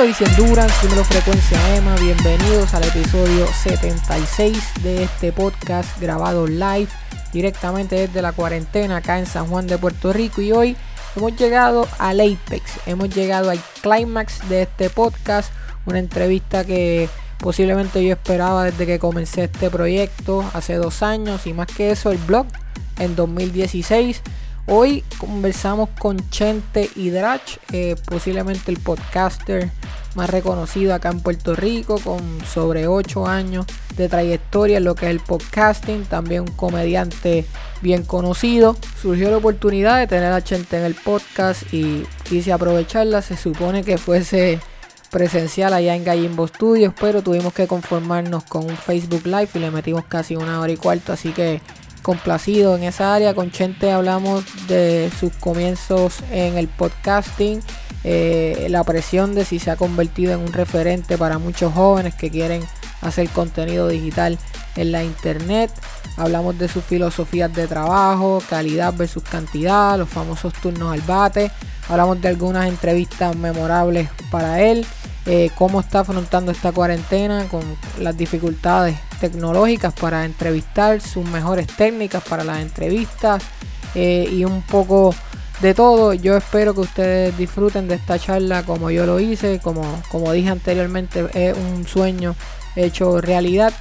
Dímelo Easy Endurance, dímelo Frecuencia EMA, bienvenidos al episodio 76 de este podcast grabado live directamente desde la cuarentena acá en San Juan de Puerto Rico. Y hoy hemos llegado al apex, hemos llegado al climax de este podcast, una entrevista que posiblemente yo esperaba desde que comencé este proyecto hace dos años y más que eso el blog en 2016 Hoy conversamos con Chente Hidrach, eh, posiblemente el podcaster más reconocido acá en Puerto Rico, con sobre 8 años de trayectoria en lo que es el podcasting, también un comediante bien conocido. Surgió la oportunidad de tener a Chente en el podcast y quise aprovecharla. Se supone que fuese presencial allá en Gallimbo Studios, pero tuvimos que conformarnos con un Facebook Live y le metimos casi una hora y cuarto, así que complacido en esa área. Con Chente hablamos de sus comienzos en el podcasting, eh, la presión de si se ha convertido en un referente para muchos jóvenes que quieren hacer contenido digital en la internet. Hablamos de sus filosofías de trabajo, calidad versus cantidad, los famosos turnos al bate. Hablamos de algunas entrevistas memorables para él. Eh, cómo está afrontando esta cuarentena con las dificultades tecnológicas para entrevistar, sus mejores técnicas para las entrevistas eh, y un poco de todo. Yo espero que ustedes disfruten de esta charla como yo lo hice, como, como dije anteriormente, es un sueño hecho realidad.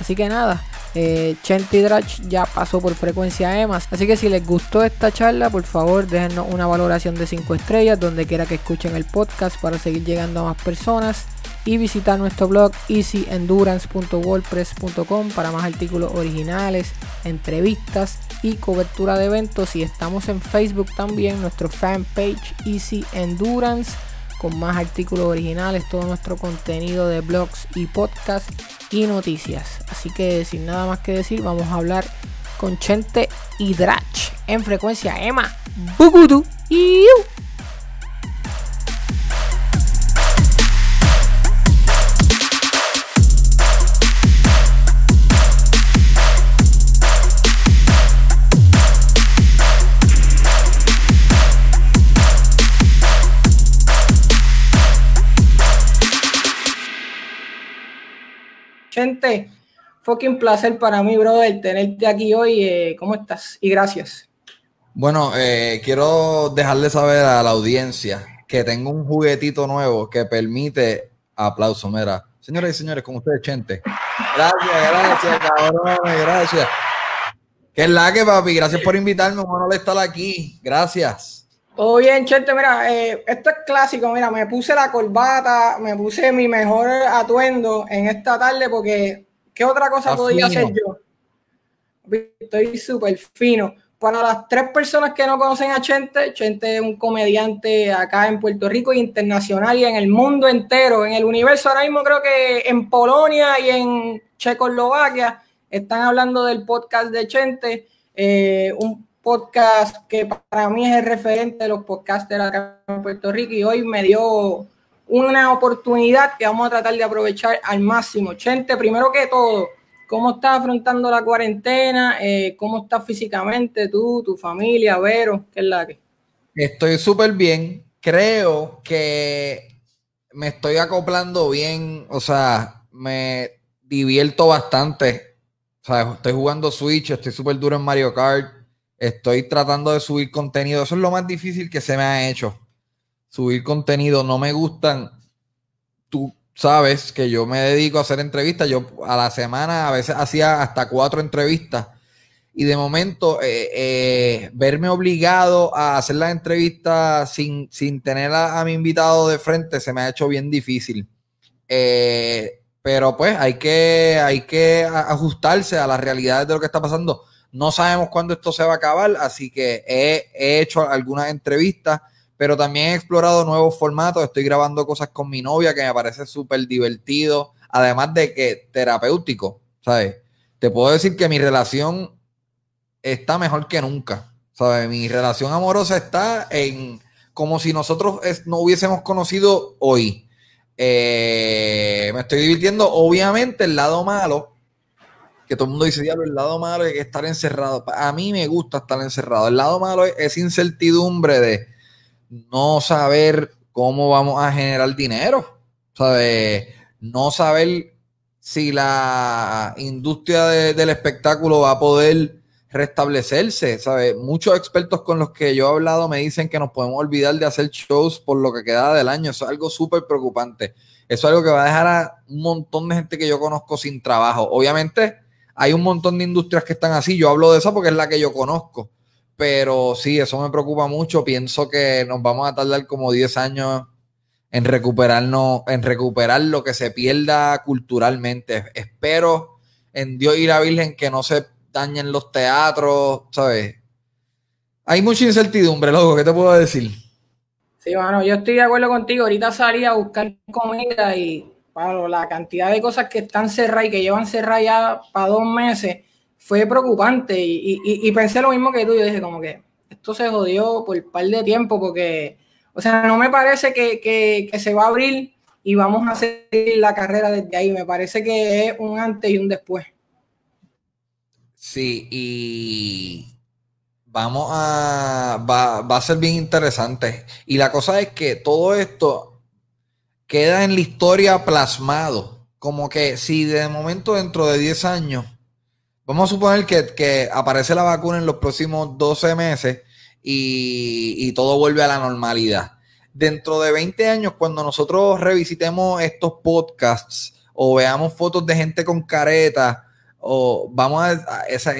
Así que nada, eh, Chenti Drach ya pasó por frecuencia EMAS. Así que si les gustó esta charla, por favor déjenos una valoración de 5 estrellas donde quiera que escuchen el podcast para seguir llegando a más personas. Y visitar nuestro blog easyendurance.wordpress.com para más artículos originales, entrevistas y cobertura de eventos. Y estamos en Facebook también, nuestro fanpage Easy Endurance con más artículos originales, todo nuestro contenido de blogs y podcasts y noticias. Así que sin nada más que decir, vamos a hablar con Chente Hidrach en frecuencia Emma Bugudu y Gente, fucking placer para mí, brother, tenerte aquí hoy. Eh, ¿Cómo estás? Y gracias. Bueno, eh, quiero dejarle saber a la audiencia que tengo un juguetito nuevo que permite aplauso. Mira, señoras y señores, con ustedes, Chente. Gracias, gracias, cabrones, gracias. Que es la que, papi. Gracias por invitarme. Un honor estar aquí. Gracias. Todo bien, Chente. Mira, eh, esto es clásico. Mira, me puse la corbata, me puse mi mejor atuendo en esta tarde porque ¿qué otra cosa podía hacer yo? Estoy súper fino. Para las tres personas que no conocen a Chente, Chente es un comediante acá en Puerto Rico internacional y en el mundo entero, en el universo. Ahora mismo creo que en Polonia y en Checoslovaquia están hablando del podcast de Chente. Eh, un podcast que para mí es el referente de los podcasters acá en Puerto Rico y hoy me dio una oportunidad que vamos a tratar de aprovechar al máximo. Chente, primero que todo, ¿cómo estás afrontando la cuarentena? Eh, ¿Cómo estás físicamente tú, tu familia, Vero? ¿Qué es la que? Estoy súper bien. Creo que me estoy acoplando bien, o sea, me divierto bastante. O sea, estoy jugando Switch, estoy súper duro en Mario Kart Estoy tratando de subir contenido. Eso es lo más difícil que se me ha hecho. Subir contenido. No me gustan. Tú sabes que yo me dedico a hacer entrevistas. Yo a la semana a veces hacía hasta cuatro entrevistas. Y de momento, eh, eh, verme obligado a hacer la entrevista sin, sin tener a, mi invitado de frente se me ha hecho bien difícil. Eh, pero pues hay que, hay que ajustarse a las realidades de lo que está pasando no sabemos cuándo esto se va a acabar, así que he, hecho algunas entrevistas, pero también he explorado nuevos formatos. Estoy grabando cosas con mi novia que me parece súper divertido, además de que terapéutico, ¿sabes? Te puedo decir que mi relación está mejor que nunca, ¿sabes? Mi relación amorosa está en como si nosotros no hubiésemos conocido hoy. Eh, me estoy divirtiendo, obviamente, el lado malo que todo el mundo dice, diablo, el lado malo es estar encerrado. A mí me gusta estar encerrado. El lado malo es, incertidumbre de no saber cómo vamos a generar dinero. ¿sabes? No saber si la industria del espectáculo va a poder restablecerse, ¿sabes? Muchos expertos con los que yo he hablado me dicen que nos podemos olvidar de hacer shows por lo que queda del año. Eso es algo súper preocupante. Eso es algo que va a dejar a un montón de gente que yo conozco sin trabajo. Obviamente, hay un montón de industrias que están así. Yo hablo de esa porque es la que yo conozco. Pero sí, eso me preocupa mucho. Pienso que nos vamos a tardar como 10 años en recuperarnos, en recuperar lo que se pierda culturalmente. Espero en Dios y la Virgen que no se dañen los teatros, ¿sabes? Hay mucha incertidumbre, loco, ¿qué te puedo decir? Sí, bueno, yo estoy de acuerdo contigo. Ahorita salí a buscar comida y para la cantidad de cosas que están cerradas y que llevan cerradas ya para dos meses fue preocupante. Y, pensé lo mismo que tú. Yo dije, como que esto se jodió por un par de tiempo porque, o sea, no me parece que, se va a abrir y vamos a hacer la carrera desde ahí. Me parece que es un antes y un después. Sí, y Vamos a. Va, a ser bien interesante. Y la cosa es que todo esto queda en la historia plasmado. Como que si de momento dentro de 10 años, vamos a suponer que, aparece la vacuna en los próximos 12 meses y, y todo vuelve a la normalidad. Dentro de 20 años, cuando nosotros revisitemos estos podcasts o veamos fotos de gente con careta o vamos a, esa,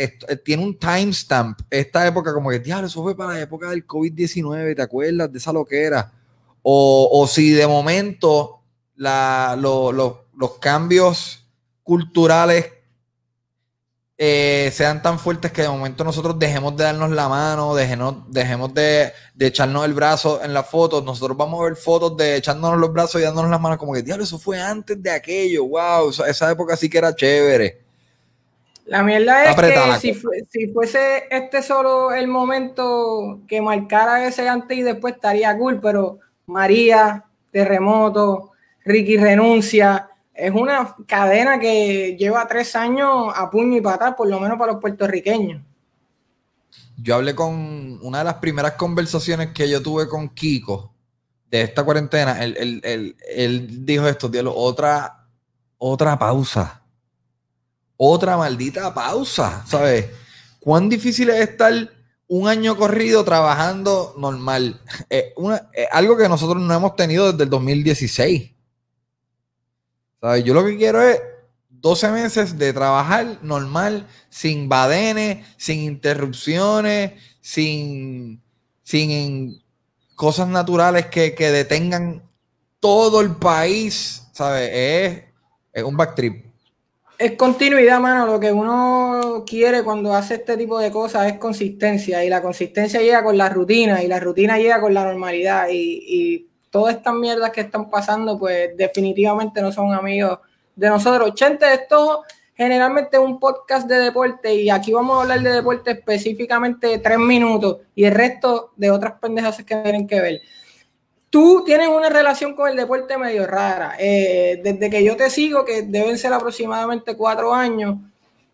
tiene un timestamp, esta época como que, diablo, eso fue para la época del COVID-19, ¿te acuerdas de esa loquera? O, o si de momento la, los cambios culturales eh, sean tan fuertes que de momento nosotros dejemos de darnos la mano, dejemos, dejemos de, de, echarnos el brazo en la foto, nosotros vamos a ver fotos de echándonos los brazos y dándonos las manos como que, diablo, eso fue antes de aquello, wow, esa época sí que era chévere. La mierda es que si, fuese este solo el momento que marcara ese antes y después estaría cool, pero María, Terremoto, Ricky renuncia, es una cadena que lleva tres años a puño y patar, por lo menos para los puertorriqueños. Yo hablé con una de las primeras conversaciones que yo tuve con Kiko de esta cuarentena. Él, dijo esto, dios otra, otra pausa otra maldita pausa, ¿sabes? ¿Cuán difícil es estar un año corrido trabajando normal? Eh, algo que nosotros no hemos tenido desde el 2016. ¿Sabes? Yo lo que quiero es 12 meses de trabajar normal, sin badenes, sin interrupciones, sin, sin cosas naturales que, que detengan todo el país. Es, es un backtrip. Es continuidad, mano. Lo que uno quiere cuando hace este tipo de cosas es consistencia. Y la consistencia llega con la rutina. Y la rutina llega con la normalidad. Y, todas estas mierdas que están pasando, pues definitivamente no son amigos de nosotros. Chente, esto generalmente es un podcast de deporte. Y aquí vamos a hablar de deporte específicamente tres minutos. Y el resto de otras pendejas que tienen que ver tú tienes una relación con el deporte medio rara. Eh, desde que yo te sigo, que deben ser aproximadamente cuatro años,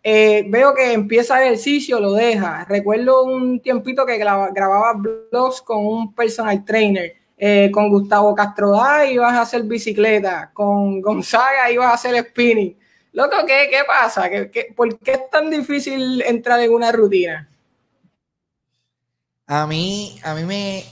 eh, veo que empieza ejercicio, lo deja. Recuerdo un tiempito que grababa blogs con un personal trainer. Eh, con Gustavo Castro ibas a hacer bicicleta, con Gonzaga ibas a hacer spinning. Loco, ¿qué, qué pasa? ¿Qué, por qué es tan difícil entrar en una rutina? A mí, a mí me,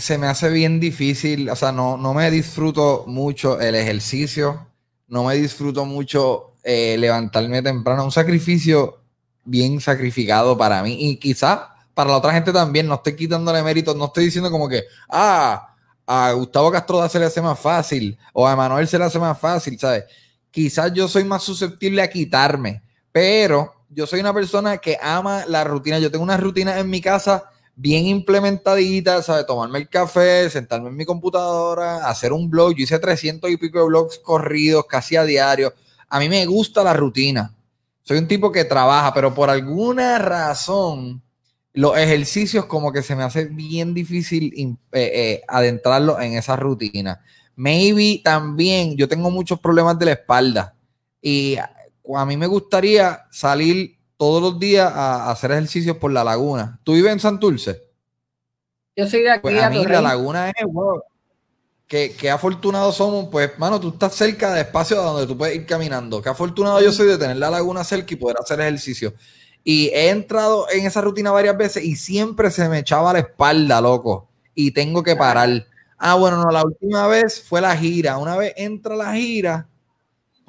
se me hace bien difícil, o sea, no, no me disfruto mucho el ejercicio, no me disfruto mucho eh, levantarme temprano, un sacrificio bien sacrificado para mí y quizás para la otra gente también, no estoy quitándole méritos, no estoy diciendo como que, ah, a Gustavo Castro se le hace más fácil o a Manuel se le hace más fácil, ¿sabes? Quizás yo soy más susceptible a quitarme, pero yo soy una persona que ama la rutina, yo tengo una rutina en mi casa bien implementadita, ¿sabes? Tomarme el café, sentarme en mi computadora, hacer un blog. Yo hice 300 y pico de blogs corridos, casi a diario. A mí me gusta la rutina. Soy un tipo que trabaja, pero por alguna razón los ejercicios como que se me hace bien difícil eh, eh, en esa rutina. Maybe también yo tengo muchos problemas de la espalda y a mí me gustaría salir todos los días a, hacer ejercicios por la laguna. ¿Tú vives en Santurce? Yo soy de aquí. Pues a mí la laguna es, qué, qué afortunados somos, pues, mano, tú estás cerca de espacio donde tú puedes ir caminando. Qué afortunado yo soy de tener la laguna cerca y poder hacer ejercicio. Y he entrado en esa rutina varias veces y siempre se me echaba la espalda, loco. Y tengo que parar. Ah, bueno, no, la última vez fue la gira. Una vez entra la gira,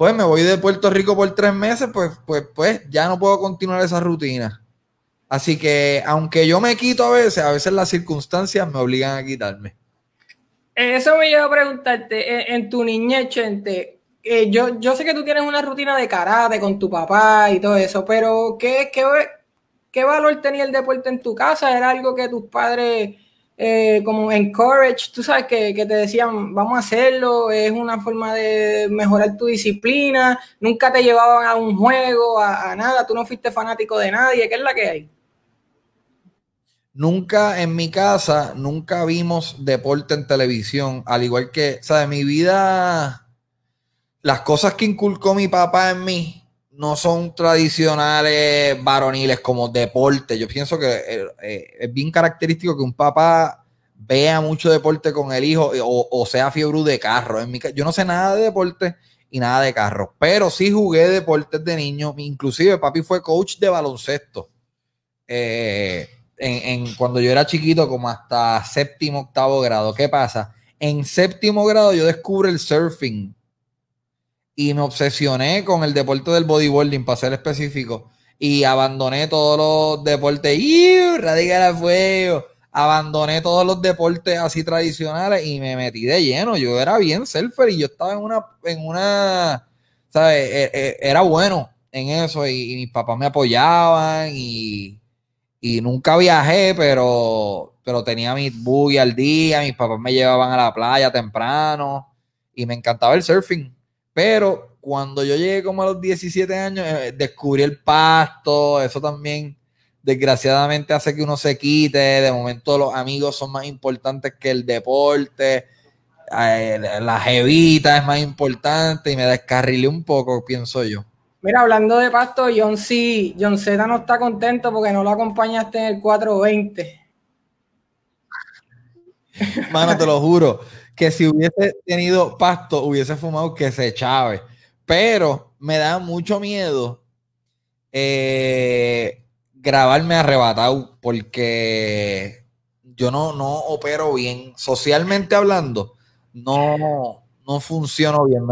pues me voy de Puerto Rico por tres meses, pues, pues, pues ya no puedo continuar esa rutina. Así que, aunque yo me quito a veces, a veces las circunstancias me obligan a quitarme. Eso me lleva a preguntarte, en, tu niñez, Chente, eh, yo, yo sé que tú tienes una rutina de karate con tu papá y todo eso, pero ¿qué, qué, qué valor tenía el deporte en tu casa? ¿Era algo que tus padres eh, como encourage, tú sabes que, te decían, vamos a hacerlo, es una forma de mejorar tu disciplina, nunca te llevaban a un juego, a, nada, tú no fuiste fanático de nadie, ¿qué es la que hay? Nunca en mi casa, nunca vimos deporte en televisión, al igual que, ¿sabes? Mi vida, las cosas que inculcó mi papá en mí, no son tradicionales varoniles como deporte. Yo pienso que eh, eh, es bien característico que un papá vea mucho deporte con el hijo eh, o, sea fiebre de carro. En mi, yo no sé nada de deporte y nada de carro, pero sí jugué deportes de niño. Inclusive papi fue coach de baloncesto. en, cuando yo era chiquito, como hasta séptimo, octavo grado. ¿Qué pasa? En séptimo grado yo descubro el surfing y me obsesioné con el deporte del bodyboarding, para ser específico, y abandoné todos los deportes, ¡Iu! radical a fuego, abandoné todos los deportes así tradicionales y me metí de lleno, yo era bien surfer y yo estaba en una, en una, ¿sabes? E, e, era bueno en eso y, mis papás me apoyaban y, y nunca viajé, pero, pero tenía mi buggy al día, mis papás me llevaban a la playa temprano y me encantaba el surfing pero cuando yo llegué como a los 17 años, eh, descubrí el pasto, eso también desgraciadamente hace que uno se quite, de momento los amigos son más importantes que el deporte, eh, la jevita es más importante y me descarrilé un poco, pienso yo. Mira, hablando de pasto, John C. John Z no está contento porque no lo acompañaste en el 420. Mano, te lo juro que si hubiese tenido pasto, hubiese fumado que se chave. Pero me da mucho miedo eh, grabarme arrebatado porque yo no, no opero bien. Socialmente hablando, no, no funciono bien.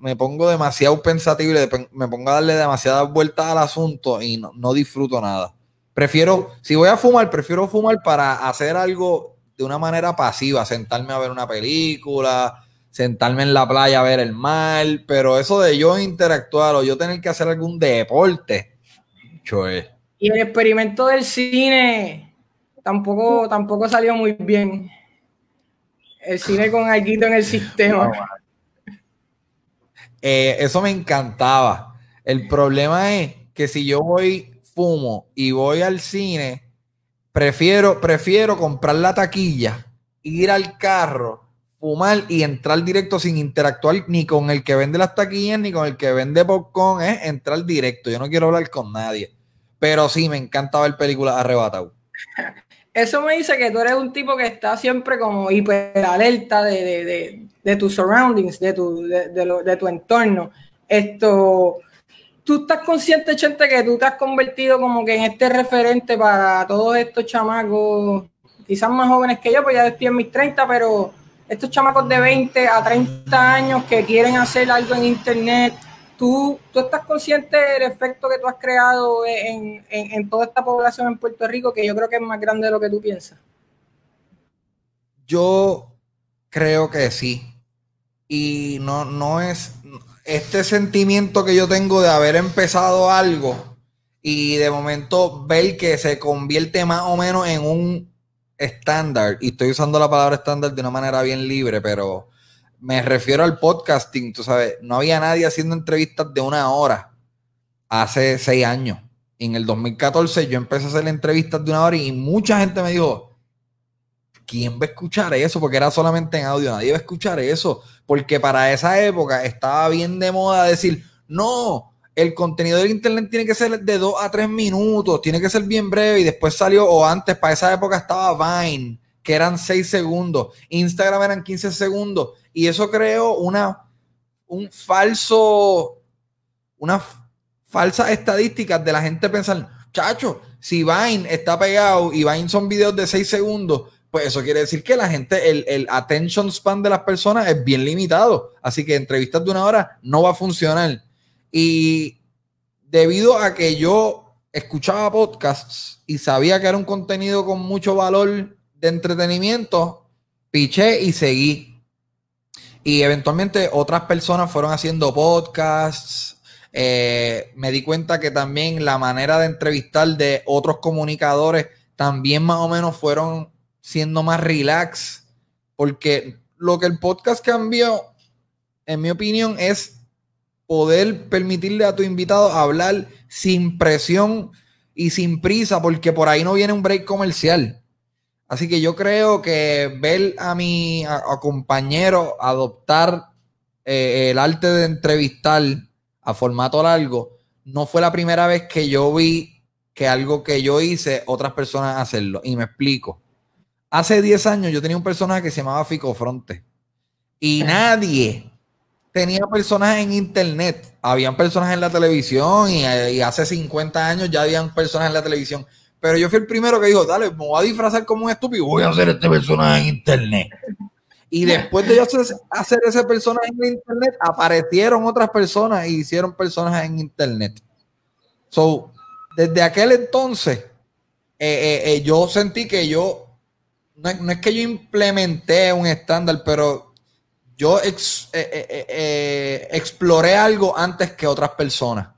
Me, pongo demasiado pensativo y me pongo a darle demasiadas vueltas al asunto y no, no disfruto nada. Prefiero, si voy a fumar, prefiero fumar para hacer algo de una manera pasiva, sentarme a ver una película, sentarme en la playa a ver el mar, pero eso de yo interactuar o yo tener que hacer algún deporte, es. Y el experimento del cine tampoco, tampoco salió muy bien. El cine con algo en el sistema. Eh, eso me encantaba. El problema es que si yo voy, fumo y voy al cine, Prefiero, prefiero comprar la taquilla, ir al carro, fumar y entrar directo sin interactuar ni con el que vende las taquillas ni con el que vende popcorn, es entrar directo. Yo no quiero hablar con nadie. Pero sí, me encanta ver películas arrebatadas. Eso me dice que tú eres un tipo que está siempre como hiper alerta de, de, de, tus surroundings, de tu, de, tu entorno. Esto, tú estás consciente, Chente, que tú te has convertido como que en este referente para todos estos chamacos, quizás más jóvenes que yo, pues ya estoy en mis 30, pero estos chamacos de 20 a 30 años que quieren hacer algo en Internet, ¿tú, tú estás consciente del efecto que tú has creado en, en toda esta población en Puerto Rico, que yo creo que es más grande de lo que tú piensas? Yo creo que sí. Y no, no es, este sentimiento que yo tengo de haber empezado algo y de momento ver que se convierte más o menos en un estándar, y estoy usando la palabra estándar de una manera bien libre, pero me refiero al podcasting, tú sabes, no había nadie haciendo entrevistas de una hora hace seis años. En el 2014 yo empecé a hacer entrevistas de una hora y mucha gente me dijo, ¿quién va a escuchar eso? Porque era solamente en audio, nadie va a escuchar eso, porque para esa época estaba bien de moda decir, no, el contenido del internet tiene que ser de dos a tres minutos, tiene que ser bien breve. Y después salió, o antes, para esa época estaba Vine, que eran 6 segundos, Instagram eran 15 segundos, y eso creó una, un falso, una falsa estadística de la gente pensando, chacho, si Vine está pegado y Vine son videos de 6 segundos, pues eso quiere decir que la gente, el, el, attention span de las personas es bien limitado. Así que entrevistas de una hora no va a funcionar. Y debido a que yo escuchaba podcasts y sabía que era un contenido con mucho valor de entretenimiento, piché y seguí. Y eventualmente otras personas fueron haciendo podcasts. Eh, me di cuenta que también la manera de entrevistar de otros comunicadores también más o menos fueron siendo más relax, porque lo que el podcast cambió, en mi opinión, es poder permitirle a tu invitado hablar sin presión y sin prisa, porque por ahí no viene un break comercial. Así que yo creo que ver a mi compañero adoptar eh, el arte de entrevistar a formato largo no fue la primera vez que yo vi que algo que yo hice, otras personas hacerlo. Y me explico. Hace 10 años yo tenía un personaje que se llamaba Fico Fronte. Y nadie tenía personajes en internet. Habían personas en la televisión y, hace 50 años ya habían personas en la televisión. Pero yo fui el primero que dijo, dale, me voy a disfrazar como un estúpido, voy a hacer este personaje en internet. Y después de yo hacer, ese personaje en internet, aparecieron otras personas y hicieron personajes en internet. So, desde aquel entonces, eh, eh, eh, yo sentí que yo no, es que yo implementé un estándar, pero yo eh, eh, eh, exploré algo antes que otras personas.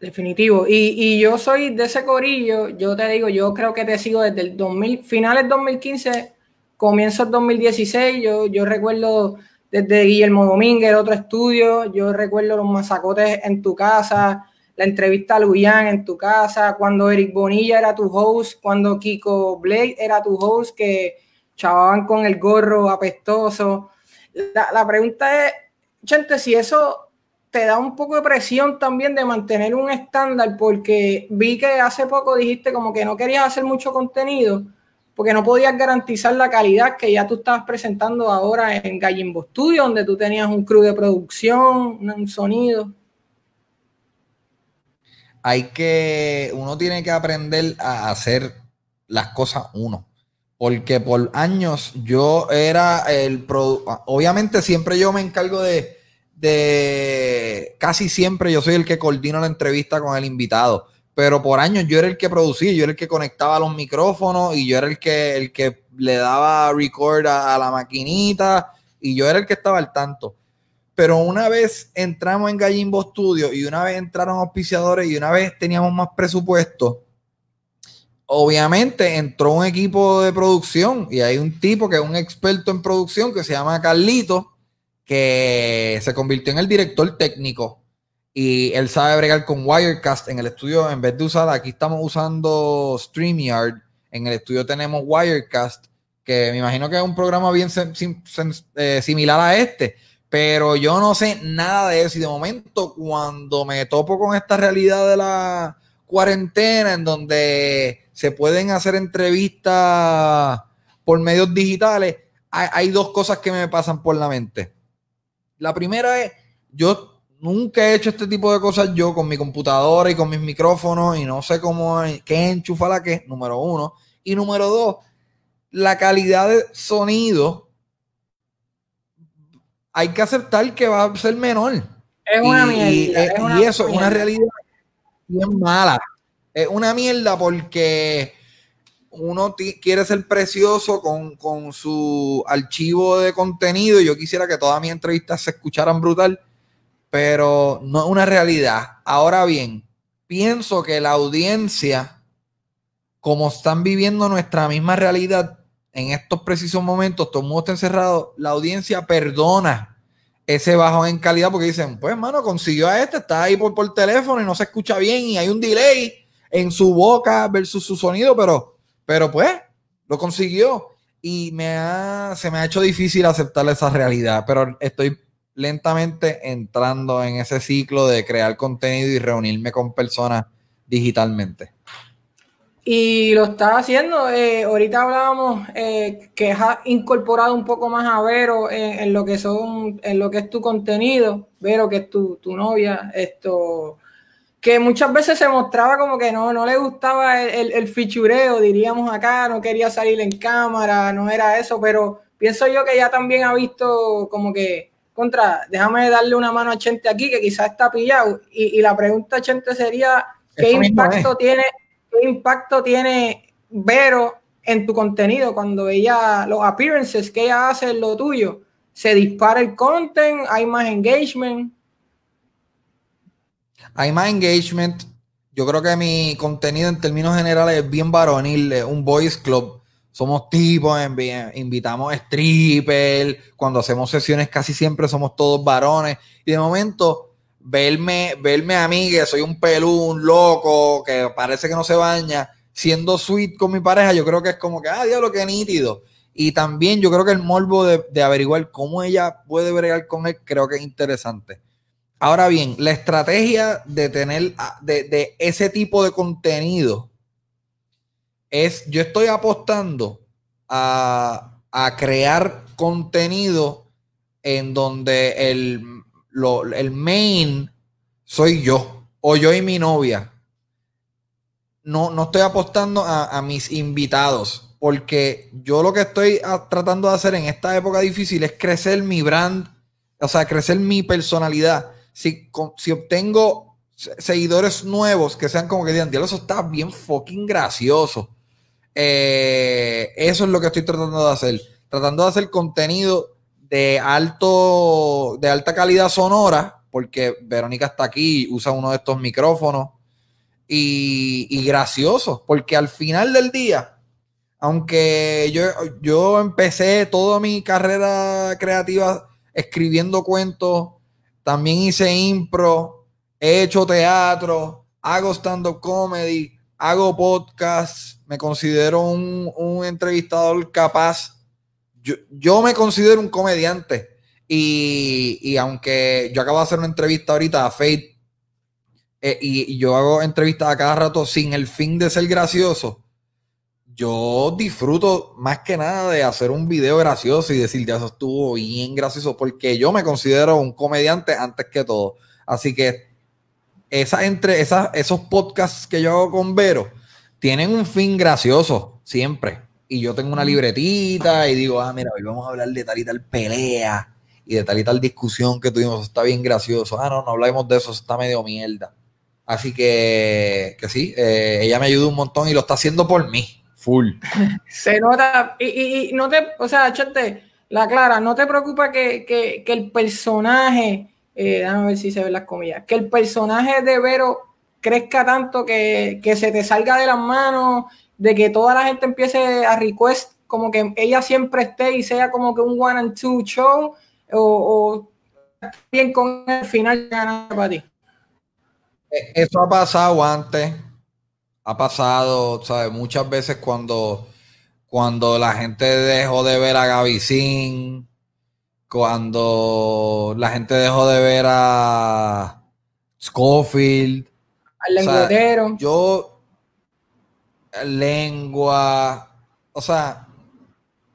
Definitivo. Y, yo soy de ese corillo, yo te digo, yo creo que te sigo desde el 2000, finales 2015, comienzos 2016, yo, yo recuerdo desde Guillermo Domínguez, otro estudio, yo recuerdo los masacotes en tu casa, la entrevista a Luyan en tu casa, cuando Eric Bonilla era tu host, cuando Kiko Blake era tu host, que chavaban con el gorro apestoso. La, pregunta es, gente, si eso te da un poco de presión también de mantener un estándar, porque vi que hace poco dijiste como que no querías hacer mucho contenido, porque no podías garantizar la calidad que ya tú estabas presentando ahora en Gallimbo Studio, donde tú tenías un crew de producción, un sonido hay que, uno tiene que aprender a hacer las cosas uno. Porque por años yo era el obviamente siempre yo me encargo de, de, casi siempre yo soy el que coordina la entrevista con el invitado. Pero por años yo era el que producía, yo era el que conectaba los micrófonos y yo era el que, el que le daba record a la maquinita y yo era el que estaba al tanto. Pero una vez entramos en Gallimbo Studio y una vez entraron auspiciadores y una vez teníamos más presupuesto, obviamente entró un equipo de producción y hay un tipo que es un experto en producción que se llama Carlito, que se convirtió en el director técnico y él sabe bregar con Wirecast en el estudio. En vez de usar, aquí estamos usando StreamYard. En el estudio tenemos Wirecast, que me imagino que es un programa bien eh, similar a este pero yo no sé nada de eso. Y de momento, cuando me topo con esta realidad de la cuarentena, en donde se pueden hacer entrevistas por medios digitales, hay, dos cosas que me pasan por la mente. La primera es, yo nunca he hecho este tipo de cosas yo con mi computadora y con mis micrófonos y no sé cómo, qué enchufa la que, número uno. Y número dos, la calidad de sonido hay que aceptar que va a ser menor. Es una mierda. Y, eso es una realidad bien mala. Es una mierda porque uno quiere ser precioso con, su archivo de contenido. Yo quisiera que todas mis entrevistas se escucharan brutal, pero no es una realidad. Ahora bien, pienso que la audiencia, como están viviendo nuestra misma realidad, en estos precisos momentos, todo el mundo está encerrado, la audiencia perdona ese bajón en calidad porque dicen, pues hermano, consiguió a este, está ahí por, por teléfono y no se escucha bien y hay un delay en su boca versus su sonido, pero, pero pues lo consiguió y me ha, se me ha hecho difícil aceptar esa realidad, pero estoy lentamente entrando en ese ciclo de crear contenido y reunirme con personas digitalmente. Y lo está haciendo. Eh, ahorita hablábamos eh, que has incorporado un poco más a Vero en, lo que son, en lo que es tu contenido. Vero, que es tu, tu novia, esto que muchas veces se mostraba como que no, no le gustaba el, el, fichureo, diríamos acá, no quería salir en cámara, no era eso, pero pienso yo que ya también ha visto como que, contra, déjame darle una mano a Chente aquí, que quizás está pillado, y, y la pregunta, Chente, sería, ¿qué impacto tiene, qué impacto tiene Vero en tu contenido cuando ella, los appearances que ella hace en lo tuyo, se dispara el content, hay más engagement? Hay más engagement. Yo creo que mi contenido en términos generales es bien varonil, un boys club. Somos tipos, invitamos stripper, cuando hacemos sesiones casi siempre somos todos varones. Y de momento, verme, verme a mí, que soy un pelú, un loco, que parece que no se baña, siendo sweet con mi pareja, yo creo que es como que, ah, diablo, qué nítido. Y también yo creo que el morbo de, de averiguar cómo ella puede bregar con él, creo que es interesante. Ahora bien, la estrategia de tener de, ese tipo de contenido es, yo estoy apostando a, crear contenido en donde el, el main soy yo o yo y mi novia. No, no estoy apostando a, mis invitados porque yo lo que estoy tratando de hacer en esta época difícil es crecer mi brand, o sea, crecer mi personalidad si, si obtengo seguidores nuevos que sean como que digan, Dios, eso está bien fucking gracioso. Eh, eso es lo que estoy tratando de hacer. Tratando de hacer contenido de alto, de alta calidad sonora, porque Verónica está aquí, usa uno de estos micrófonos. Y, y gracioso, porque al final del día, aunque yo, yo empecé toda mi carrera creativa escribiendo cuentos también hice impro, he hecho teatro, hago stand-up comedy, hago podcast, me considero un, entrevistador capaz. Yo, me considero un comediante. Y, aunque yo acabo de hacer una entrevista ahorita a Faith, eh, y, y, yo hago entrevistas a cada rato sin el fin de ser gracioso, yo disfruto más que nada de hacer un video gracioso y decir, ya eso estuvo bien gracioso, porque yo me considero un comediante antes que todo. Así que esa, entre esas, esos podcasts que yo hago con Vero tienen un fin gracioso siempre. Y yo tengo una libretita y digo, ah, mira, hoy vamos a hablar de tal y tal pelea y de tal y tal discusión que tuvimos. Está bien gracioso. Ah, no, no hablamos de eso, está medio mierda. Así que, que sí, eh, ella me ayuda un montón y lo está haciendo por mí. Full. Se nota, y, no te, o sea, chate, la clara, no te preocupa que, el personaje, eh, déjame ver si se ven las comillas, que el personaje de Vero crezca tanto que, se te salga de las manos, de que toda la gente empiece a request, como que ella siempre esté y sea como que un one and two show, o, bien con el final para ti. E, eso ha pasado antes ha pasado, ¿sabes? Muchas veces cuando, cuando la gente dejó de ver a Gavicín, cuando la gente dejó de ver a Schofield, al yo, lengua, o sea,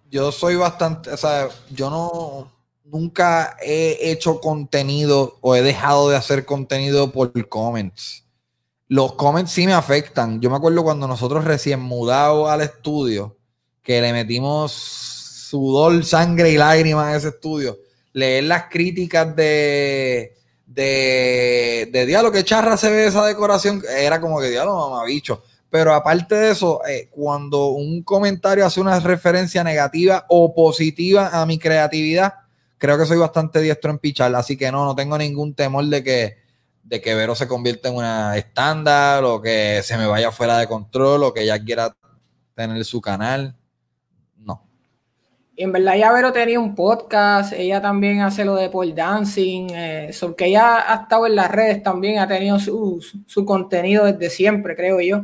yo soy bastante, o sea, yo no, nunca he hecho contenido o he dejado de hacer contenido por comments los comments sí me afectan. Yo me acuerdo cuando nosotros recién mudados al estudio, que le metimos sudor, sangre y lágrimas a ese estudio, leer las críticas de, de, de diálogo, que charra se ve esa decoración, era como que diálogo, mamabicho. Pero aparte de eso, eh, cuando un comentario hace una referencia negativa o positiva a mi creatividad, creo que soy bastante diestro en pichar. Así que no, no tengo ningún temor de que de que Vero se convierta en una estándar o que se me vaya fuera de control o que ella quiera tener su canal. No. Y en verdad ya Vero tenía un podcast, ella también hace lo de pole dancing, eh, ella ha estado en las redes también, ha tenido su, contenido desde siempre, creo yo.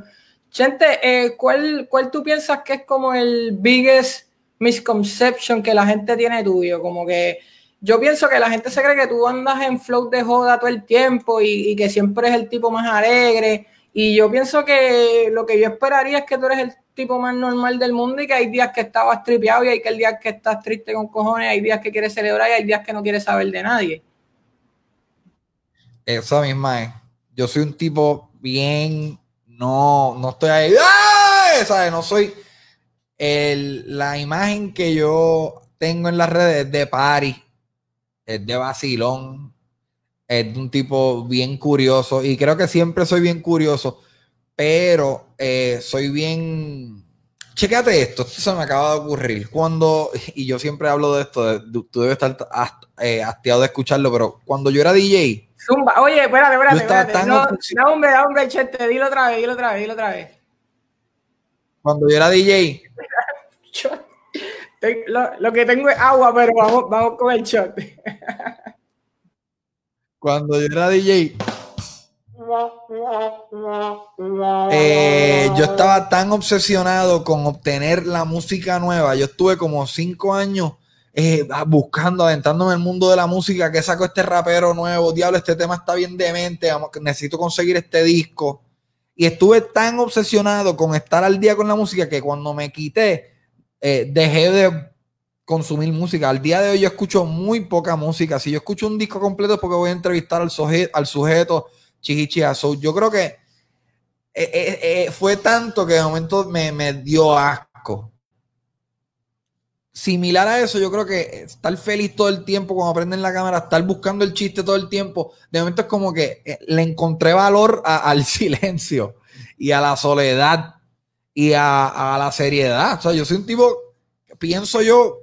Chente, eh, ¿cuál, ¿cuál tú piensas que es como el biggest misconception que la gente tiene tuyo? Como que yo pienso que la gente se cree que tú andas en flow de joda todo el tiempo y, que siempre es el tipo más alegre. Y yo pienso que lo que yo esperaría es que tú eres el tipo más normal del mundo y que hay días que estabas tripeado y hay que días que estás triste con cojones, hay días que quieres celebrar y hay días que no quieres saber de nadie. Esa misma es. Yo soy un tipo bien, no, no estoy ahí, ¡ay! ¿sabes? No soy el, la imagen que yo tengo en las redes de party, es de vacilón, es de un tipo bien curioso. Y creo que siempre soy bien curioso. Pero eh, soy bien... Chequéate esto, esto se me acaba de ocurrir. Cuando, y yo siempre hablo de esto, tú debes estar eh, hastiado de escucharlo, pero cuando yo era DJ... Zumba, oye, espérate, espérate. no, no, hombre, hombre, chete, dilo otra vez, dilo otra vez, dilo otra vez. Cuando yo era DJ... lo, lo, que tengo es agua, pero vamos, vamos con el shot. Cuando yo era DJ eh, yo estaba tan obsesionado con obtener la música nueva. Yo estuve como cinco años eh, buscando, aventándome en el mundo de la música. Que saco este rapero nuevo? Diablo, este tema está bien demente. necesito conseguir este disco. Y estuve tan obsesionado con estar al día con la música que cuando me quité, eh, dejé de consumir música. Al día de hoy yo escucho muy poca música. Si yo escucho un disco completo es porque voy a entrevistar al sujeto chichichia. yo creo que eh, eh, eh, fue tanto que de momento me, dio asco. Similar a eso, yo creo que estar feliz todo el tiempo cuando aprenden la cámara, estar buscando el chiste todo el tiempo, de momento es como que le encontré valor al silencio y a la soledad y a, a, la seriedad. O sea, yo soy un tipo, pienso yo,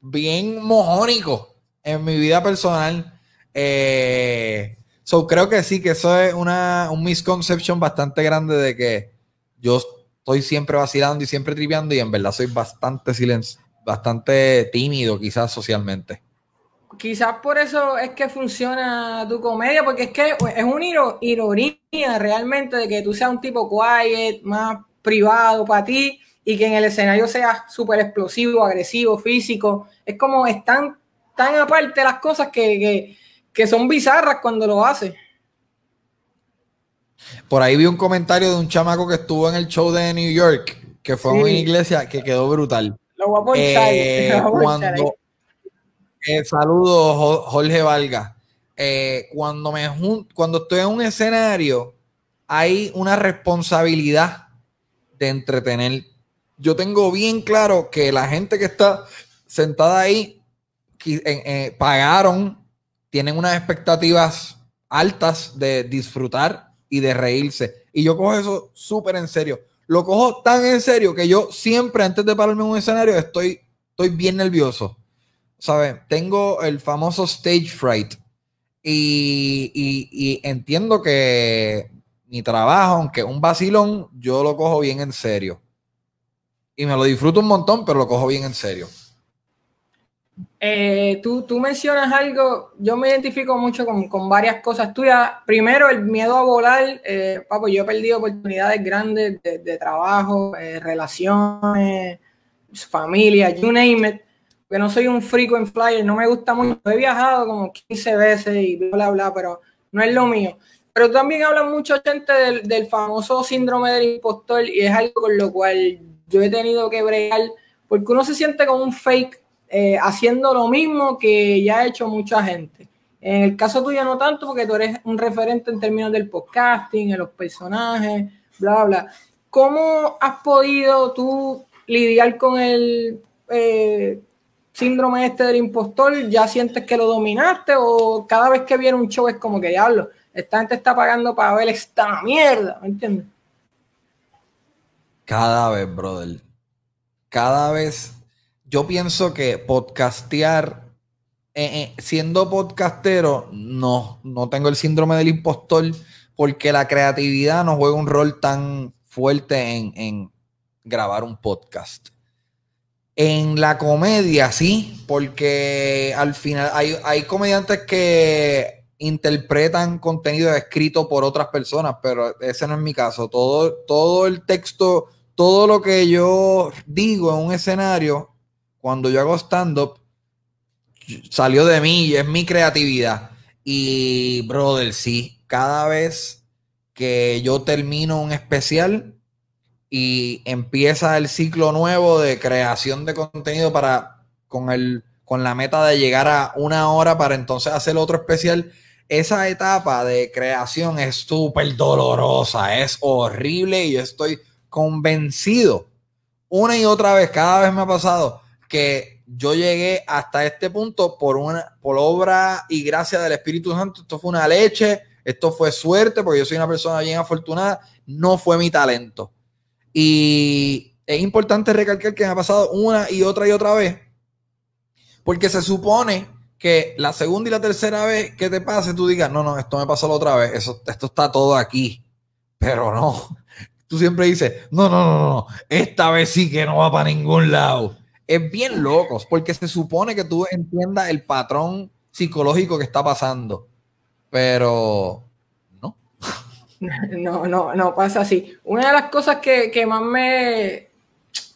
bien mojónico en mi vida personal. Eh, So, creo que sí, que eso es una, un misconception bastante grande de que yo estoy siempre vacilando y siempre triviando y en verdad soy bastante silencio, bastante tímido quizás socialmente. Quizás por eso es que funciona tu comedia, porque es que es una ironía realmente de que tú seas un tipo quiet, más privado para ti y que en el escenario seas súper explosivo, agresivo, físico. Es como están tan aparte las cosas que son bizarras cuando lo hace. Por ahí vi un comentario de un chamaco que estuvo en el show de New York, que fue en una iglesia que quedó brutal. Lo voy a ponchar. Eh, cuando, eh, saludos, Jorge Valga. Eh, cuando, me cuando estoy en un escenario, hay una responsabilidad de entretener. Yo tengo bien claro que la gente que está sentada ahí pagaron tienen unas expectativas altas de disfrutar y de reírse. Y yo cojo eso súper en serio. Lo cojo tan en serio que yo siempre antes de pararme en un escenario estoy, estoy bien nervioso. ¿Sabes? Tengo el famoso stage fright. Y, y, entiendo que mi trabajo, aunque un vacilón, yo lo cojo bien en serio. Y me lo disfruto un montón, pero lo cojo bien en serio. Eh, tú, tú, mencionas algo, yo me identifico mucho con, con varias cosas tuyas. Primero, el miedo a volar. Eh, papo, yo he perdido oportunidades grandes de, de trabajo, eh, relaciones, familia, you name it. Que no soy un frequent flyer, no me gusta mucho. He viajado como 15 veces y bla, bla, pero no es lo mío. Pero también habla mucha gente del, del famoso síndrome del impostor y es algo con lo cual yo he tenido que bregar porque uno se siente como un fake eh, haciendo lo mismo que ya ha hecho mucha gente. En el caso tuyo no tanto porque tú eres un referente en términos del podcasting, en los personajes, bla, bla. ¿Cómo has podido tú lidiar con el eh, síndrome este del impostor? ¿Ya sientes que lo dominaste o cada vez que viene un show es como que diablo, esta gente está pagando para ver esta mierda, ¿me entiendes? Cada vez, brother. Cada vez yo pienso que podcastear, eh, eh, siendo podcastero, no, no tengo el síndrome del impostor porque la creatividad no juega un rol tan fuerte en, grabar un podcast. En la comedia, sí, porque al final hay, hay comediantes que interpretan contenido escrito por otras personas, pero ese no es mi caso. Todo, todo el texto, todo lo que yo digo en un escenario cuando yo hago stand-up, salió de mí y es mi creatividad. Y, brother, sí, cada vez que yo termino un especial y empieza el ciclo nuevo de creación de contenido para con el con la meta de llegar a una hora para entonces hacer otro especial. Esa etapa de creación es súper dolorosa, es horrible y yo estoy convencido una y otra vez, cada vez me ha pasado que yo llegué hasta este punto por una por obra y gracia del Espíritu Santo. Esto fue una leche, esto fue suerte, porque yo soy una persona bien afortunada, no fue mi talento. Y es importante recalcar que me ha pasado una y otra y otra vez porque se supone que la segunda y la tercera vez que te pase, tú digas, no, no, esto me pasó la otra vez, eso, esto está todo aquí. Pero no, tú siempre dices, no, no, no, no, esta vez sí que no va para ningún lado. Es bien locos, porque se supone que tú entiendas el patrón psicológico que está pasando. Pero no. No, no, no pasa así. Una de las cosas que, más me,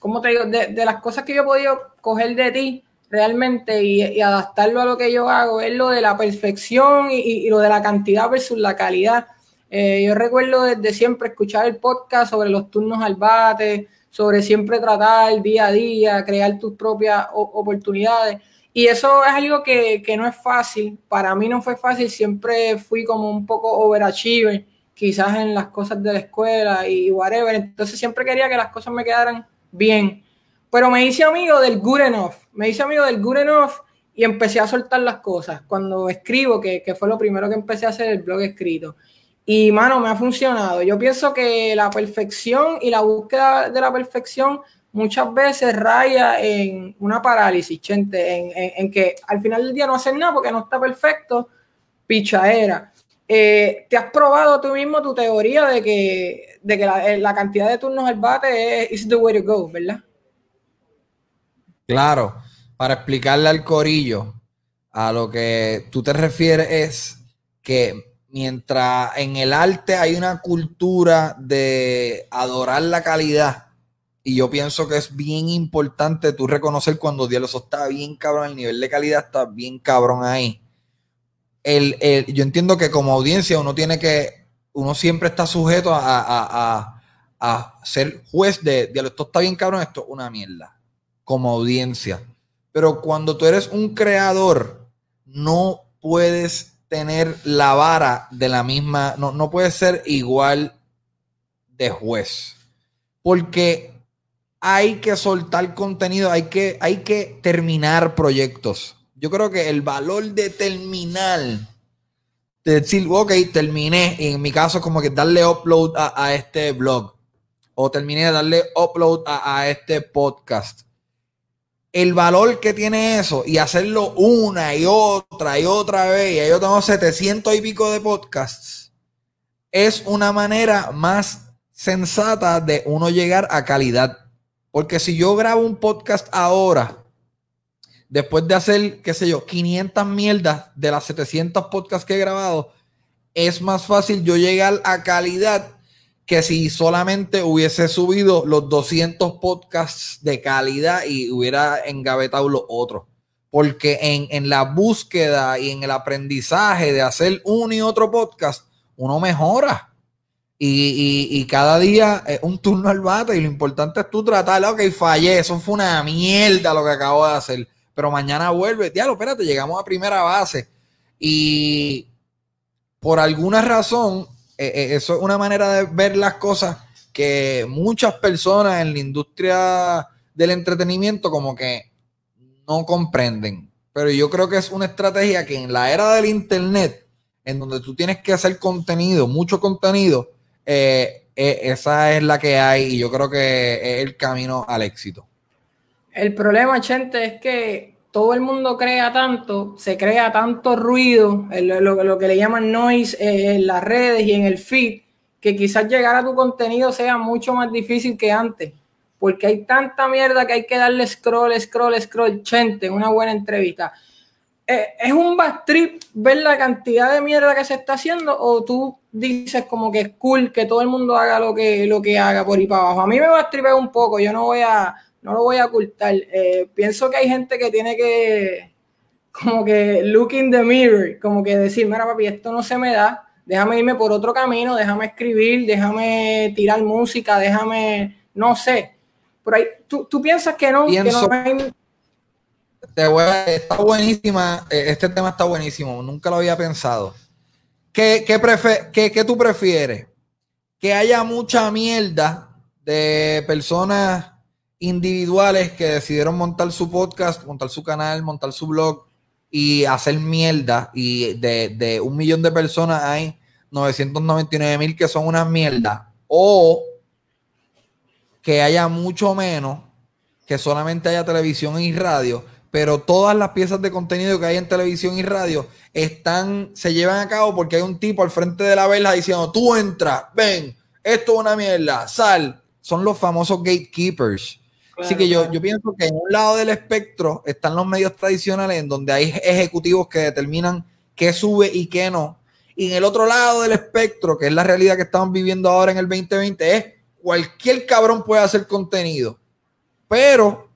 ¿cómo te digo? De, de las cosas que yo he podido coger de ti realmente y, adaptarlo a lo que yo hago es lo de la perfección y, lo de la cantidad versus la calidad. Eh, yo recuerdo desde siempre escuchar el podcast sobre los turnos al bate, sobre siempre tratar día a día, crear tus propias oportunidades. Y eso es algo que, que, no es fácil. Para mí no fue fácil. Siempre fui como un poco overachiever, quizás en las cosas de la escuela y whatever. Entonces siempre quería que las cosas me quedaran bien. Pero me hice amigo del good enough, me hice amigo del good enough y empecé a soltar las cosas. Cuando escribo, que, fue lo primero que empecé a hacer, el blog escrito. Y, mano, me ha funcionado. Yo pienso que la perfección y la búsqueda de la perfección muchas veces raya en una parálisis, gente, en, que al final del día no hacen nada porque no está perfecto, pichadera. Eh, ¿Te has probado tú mismo tu teoría de que, de que la, la, cantidad de turnos al bate es the way to go, verdad? Claro, para explicarle al corillo, a lo que tú te refieres es que mientras en el arte hay una cultura de adorar la calidad, y yo pienso que es bien importante tú reconocer cuando Dios está bien cabrón, el nivel de calidad está bien cabrón ahí. El, yo entiendo que como audiencia uno tiene que, uno siempre está sujeto a, a ser juez de, Dios, esto está bien cabrón, esto es una mierda como audiencia. Pero cuando tú eres un creador, no puedes tener la vara de la misma, no, no puedes ser igual de juez. Porque hay que soltar contenido, hay que, hay que terminar proyectos. Yo creo que el valor de terminar, de decir, ok, terminé, en mi caso como que darle upload a, este blog, o terminé de darle upload a, a este podcast el valor que tiene eso y hacerlo una y otra y otra vez, y yo tengo 700 y pico de podcasts, es una manera más sensata de uno llegar a calidad. Porque si yo grabo un podcast ahora, después de hacer, qué sé yo, 500 mierdas de las 700 podcasts que he grabado, es más fácil yo llegar a calidad que si solamente hubiese subido los 200 podcasts de calidad y hubiera engavetado los otros. Porque en, la búsqueda y en el aprendizaje de hacer un y otro podcast, uno mejora. Y, cada día es un turno al bate y lo importante es tú tratar, ok, fallé, eso fue una mierda lo que acabo de hacer, pero mañana vuelve, diablo, espérate, llegamos a primera base y por alguna razón eh, eh, eso es una manera de ver las cosas que muchas personas en la industria del entretenimiento como que no comprenden. Pero yo creo que es una estrategia que en la era del Internet, en donde tú tienes que hacer contenido, mucho contenido, eh, esa es la que hay y yo creo que es el camino al éxito. El problema, Chente, es que todo el mundo crea tanto, se crea tanto ruido, lo, que le llaman noise eh, en las redes y en el feed, que quizás llegar a tu contenido sea mucho más difícil que antes, porque hay tanta mierda que hay que darle scroll, scroll, scroll, chente, una buena entrevista. Eh, ¿Es un bad trip ver la cantidad de mierda que se está haciendo o tú dices como que es cool que todo el mundo haga lo que, lo que haga por ahí para abajo? A mí me va a un poco, yo no voy a no lo voy a ocultar. Eh, pienso que hay gente que tiene que, como que look in the mirror, como que decir, mira papi, esto no se me da, déjame irme por otro camino, déjame escribir, déjame tirar música, déjame, no sé. Por ahí, ¿tú, piensas que no? Pienso, está buenísima, eh, este tema está buenísimo, nunca lo había pensado. ¿Qué, qué, qué tú prefieres? Que haya mucha mierda de personas individuales que decidieron montar su podcast, montar su canal, montar su blog y hacer mierda. Y de, un millón de personas hay 999 mil que son una mierda. O que haya mucho menos, que solamente haya televisión y radio, pero todas las piezas de contenido que hay en televisión y radio están, se llevan a cabo porque hay un tipo al frente de la vela diciendo, tú entras, ven, esto es una mierda, sal. Son los famosos gatekeepers Así que yo, yo pienso que en un lado del espectro están los medios tradicionales en donde hay ejecutivos que determinan qué sube y qué no. Y en el otro lado del espectro, que es la realidad que estamos viviendo ahora en el 2020, es cualquier cabrón puede hacer contenido. Pero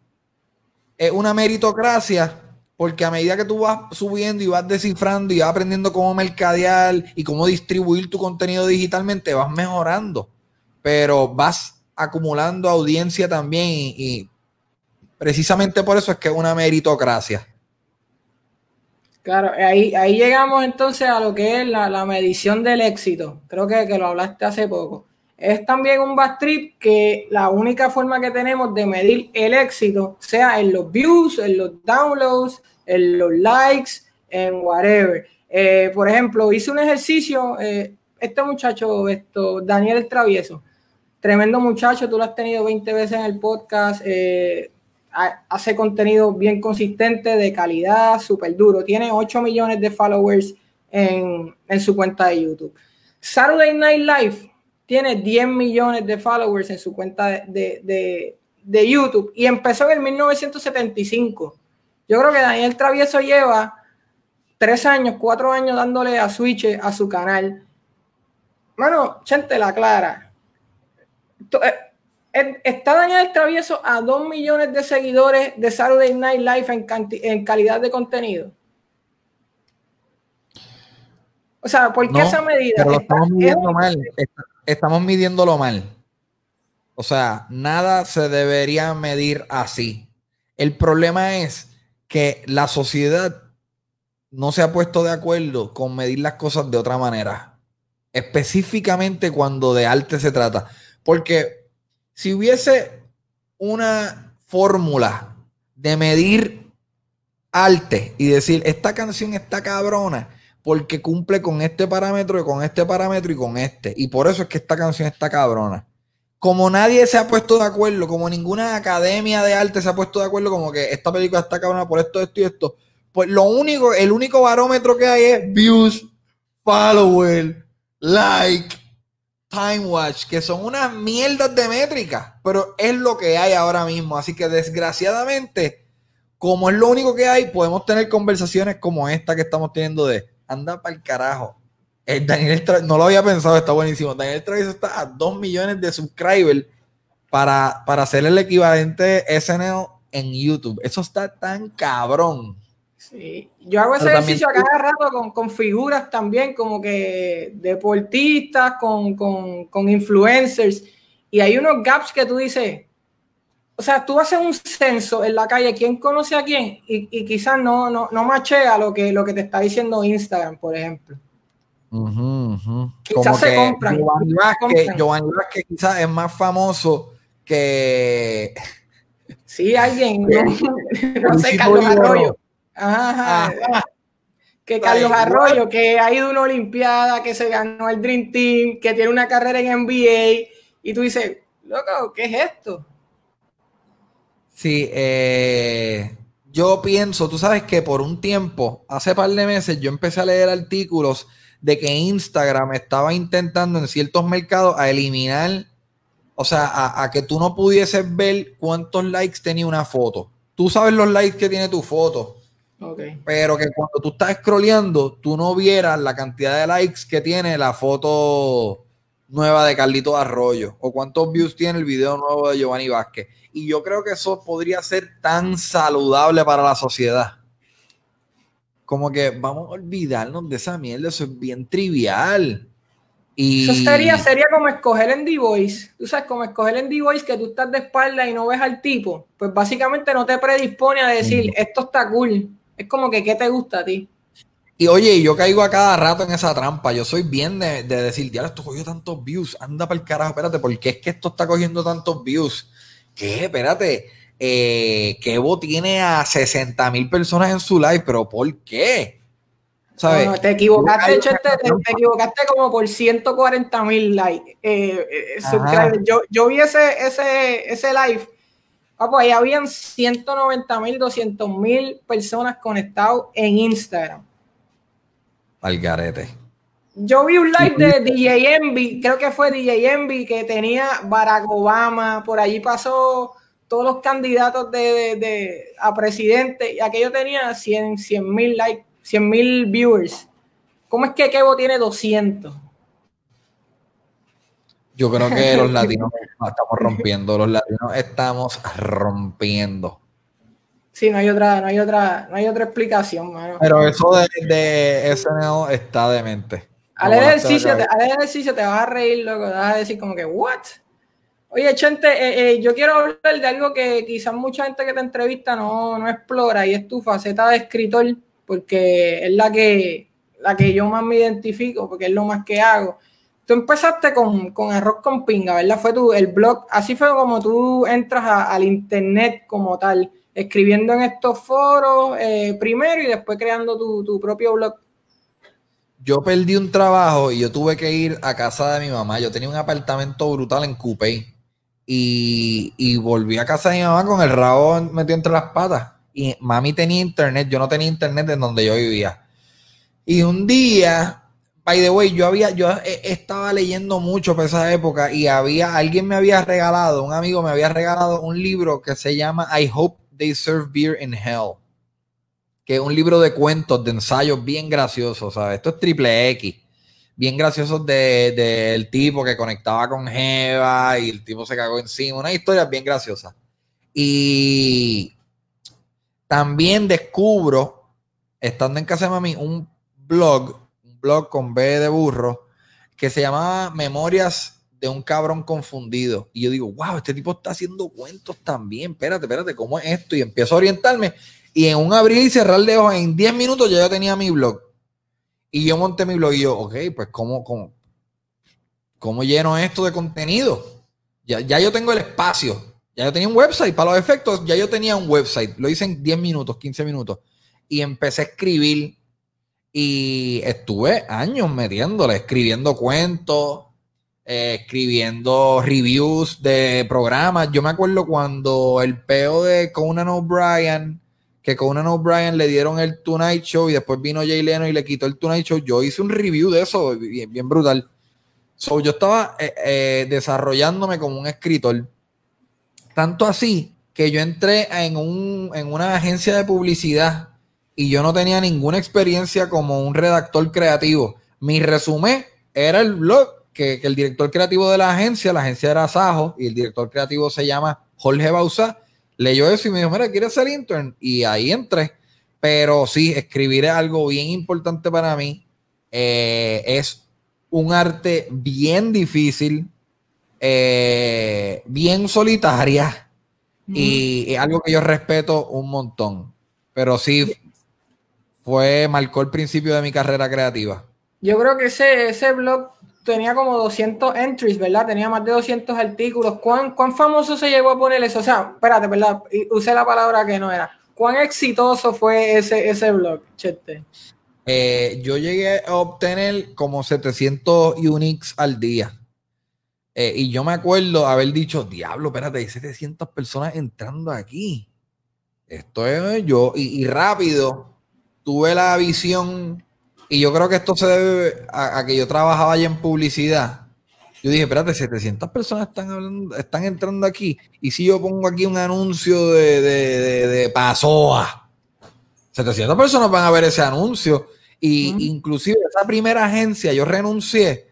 es una meritocracia porque a medida que tú vas subiendo y vas descifrando y vas aprendiendo cómo mercadear y cómo distribuir tu contenido digitalmente, vas mejorando. Pero vas acumulando audiencia también y, precisamente por eso es que es una meritocracia. Claro, ahí, ahí llegamos entonces a lo que es la, medición del éxito. Creo que, que, lo hablaste hace poco. Es también un trip que la única forma que tenemos de medir el éxito sea en los views, en los downloads, en los likes, en whatever. Eh, por ejemplo, hice un ejercicio, eh, este muchacho, esto, Daniel Travieso, Tremendo muchacho, tú lo has tenido 20 veces en el podcast. Eh, hace contenido bien consistente, de calidad, súper duro. Tiene 8 millones de followers en, su cuenta de YouTube. Saturday Night Live tiene 10 millones de followers en su cuenta de, de, YouTube y empezó en el 1975. Yo creo que Daniel Travieso lleva 3 años, 4 años dándole a Switch a su canal. Mano, chente la clara está Daniel Travieso a 2 millones de seguidores de Saturday Night Live en, en calidad de contenido. O sea, ¿por qué esa medida? estamos midiendo mal. Estamos midiéndolo mal. O sea, nada se debería medir así. El problema es que la sociedad no se ha puesto de acuerdo con medir las cosas de otra manera. Específicamente cuando de arte se trata. Porque si hubiese una fórmula de medir arte y decir, esta canción está cabrona porque cumple con este parámetro y con este parámetro y con este. Y por eso es que esta canción está cabrona. Como nadie se ha puesto de acuerdo, como ninguna academia de arte se ha puesto de acuerdo, como que esta película está cabrona por esto, esto y esto, pues lo único, el único barómetro que hay es views, follower, like, Time Watch, que son unas mierdas de métrica, pero es lo que hay ahora mismo. Así que desgraciadamente, como es lo único que hay, podemos tener conversaciones como esta que estamos teniendo de anda para el carajo. El Daniel no lo había pensado, está buenísimo. Daniel Travis está a 2 millones de subscribers para, para hacer el equivalente SNL en YouTube. Eso está tan cabrón. Sí, yo hago ese ejercicio a cada rato con, figuras también, como que deportistas, con, influencers, y hay unos gaps que tú dices, o sea, tú haces un censo en la calle, quién conoce a quién, y, quizás no, no, no machea lo que, lo que te está diciendo Instagram, por ejemplo. Quizás se compran. Giovanni Vázquez, quizás es más famoso que... Sí, alguien, no, sé, Carlos Arroyo. Ajá. Que Carlos Arroyo, que ha ido a una Olimpiada, que se ganó el Dream Team, que tiene una carrera en NBA, y tú dices, loco, ¿qué es esto? Sí, eh, yo pienso, tú sabes que por un tiempo, hace par de meses, yo empecé a leer artículos de que Instagram estaba intentando en ciertos mercados a eliminar, o sea, a, a que tú no pudieses ver cuántos likes tenía una foto. Tú sabes los likes que tiene tu foto pero que cuando tú estás scrolleando, tú no vieras la cantidad de likes que tiene la foto nueva de Carlito Arroyo o cuántos views tiene el video nuevo de Giovanni Vázquez. Y yo creo que eso podría ser tan saludable para la sociedad. como que vamos a olvidarnos de esa mierda, eso es bien trivial. Y... Eso sería, sería como escoger en D-Voice. Tú sabes, como escoger en D-Voice que tú estás de espalda y no ves al tipo. Pues básicamente no te predispone a decir, esto está cool. Es como que, ¿qué te gusta a ti? Y oye, yo caigo a cada rato en esa trampa. Yo soy bien de, decir, ya esto cogió tantos views. Anda para el carajo, espérate, ¿por qué es que esto está cogiendo tantos views? ¿Qué? Espérate eh, Kevo tiene a 60 mil personas en su live, pero ¿por qué? ¿Sabes? te equivocaste, te, equivocaste como por 140 mil likes. Eh, eh, yo, yo vi ese, ese, ese live. Ah, pues ahí habían 190 mil, 200 mil personas conectadas en Instagram. Al garete. Yo vi un live de DJ Envy, creo que fue DJ Envy, que tenía Barack Obama, por allí pasó todos los candidatos de, a presidente y aquello tenía 100 mil likes, 100 mil viewers. ¿Cómo es que Kevo tiene 200? Yo creo que los latinos estamos rompiendo, los latinos estamos rompiendo. Sí, no hay otra, no hay otra, no hay otra explicación, Pero eso de, de SNL está demente. Al ejercicio, te, al ejercicio te vas a reír, loco, te vas a decir como que, ¿what? Oye, Chente, eh, eh, yo quiero hablar de algo que quizás mucha gente que te entrevista no, explora y es tu faceta de escritor, porque es la que, la que yo más me identifico, porque es lo más que hago. Tú empezaste con, Arroz con Pinga, ¿verdad? Fue tu, el blog, así fue como tú entras al internet como tal, escribiendo en estos foros eh, primero y después creando tu, tu propio blog yo perdí un trabajo y yo tuve que ir a casa de mi mamá. Yo tenía un apartamento brutal en Coupé y, volví a casa de mi mamá con el rabo metido entre las patas. Y mami tenía internet, yo no tenía internet en donde yo vivía. Y un día, by the way, yo había, yo estaba leyendo mucho por esa época y había, alguien me había regalado, un amigo me había regalado un libro que se llama I Hope They Serve Beer in Hell. Que es un libro de cuentos, de ensayos bien gracioso, ¿sabes? Esto es triple X bien graciosos del tipo que conectaba con Jeva y el tipo se cagó encima. Una historia bien graciosa. Y también descubro, estando en casa de mami, un blog, blog con B de burro, que se llamaba Memorias de un cabrón confundido. Y yo digo, wow, este tipo está haciendo cuentos también. Espérate, espérate, ¿cómo es esto? Y empiezo a orientarme. Y en un abrir y cerrar de ojos, en 10 minutos ya yo tenía mi blog. Y yo monté mi blog y yo, ok, pues ¿cómo, cómo, cómo lleno esto de contenido? Ya, ya yo tengo el espacio. Ya yo tenía un website. Para los efectos, ya yo tenía un website. Lo hice en 10 minutos, 15 minutos. Y empecé a escribir. Y estuve años metiéndole, escribiendo cuentos, eh, escribiendo reviews de programas. Yo me acuerdo cuando el peo de Conan O'Brien que Conan O'Brien le dieron el Tonight Show y después vino Jay Leno y le quitó el Tonight Show. Yo hice un review de eso, bien, brutal. So, yo estaba eh, eh, desarrollándome como un escritor. Tanto así que yo entré en, un, en una agencia de publicidad y yo no tenía ninguna experiencia como un redactor creativo. Mi resumen era el blog que, que el director creativo de la agencia, la agencia era Sajo y el director creativo se llama Jorge Bausa leyó eso y me dijo, mira, ¿quieres ser intern? Y ahí entré. Pero sí, escribir es algo bien importante para mí. Eh, es un arte bien difícil, eh, bien solitaria y es algo que yo respeto un montón. Pero sí, fue, marcó el principio de mi carrera creativa. Yo creo que ese, ese blog tenía como 200 entries, ¿verdad? Tenía más de 200 artículos. ¿Cuán, cuán famoso se llegó a poner eso? O sea, espérate, ¿verdad? Usé la palabra que no era. ¿Cuán exitoso fue ese, ese blog, Chete? Eh, yo llegué a obtener como 700 uniques al día. Eh, y yo me acuerdo haber dicho, diablo, espérate, hay 700 personas entrando aquí. Esto es yo. y rápido tuve la visión y yo creo que esto se debe a, que yo trabajaba allá en publicidad. Yo dije, espérate, 700 personas están hablando, están entrando aquí. Y si yo pongo aquí un anuncio de, de, de, Pasoa, 700 personas van a ver ese anuncio. Y inclusive esa primera agencia yo renuncié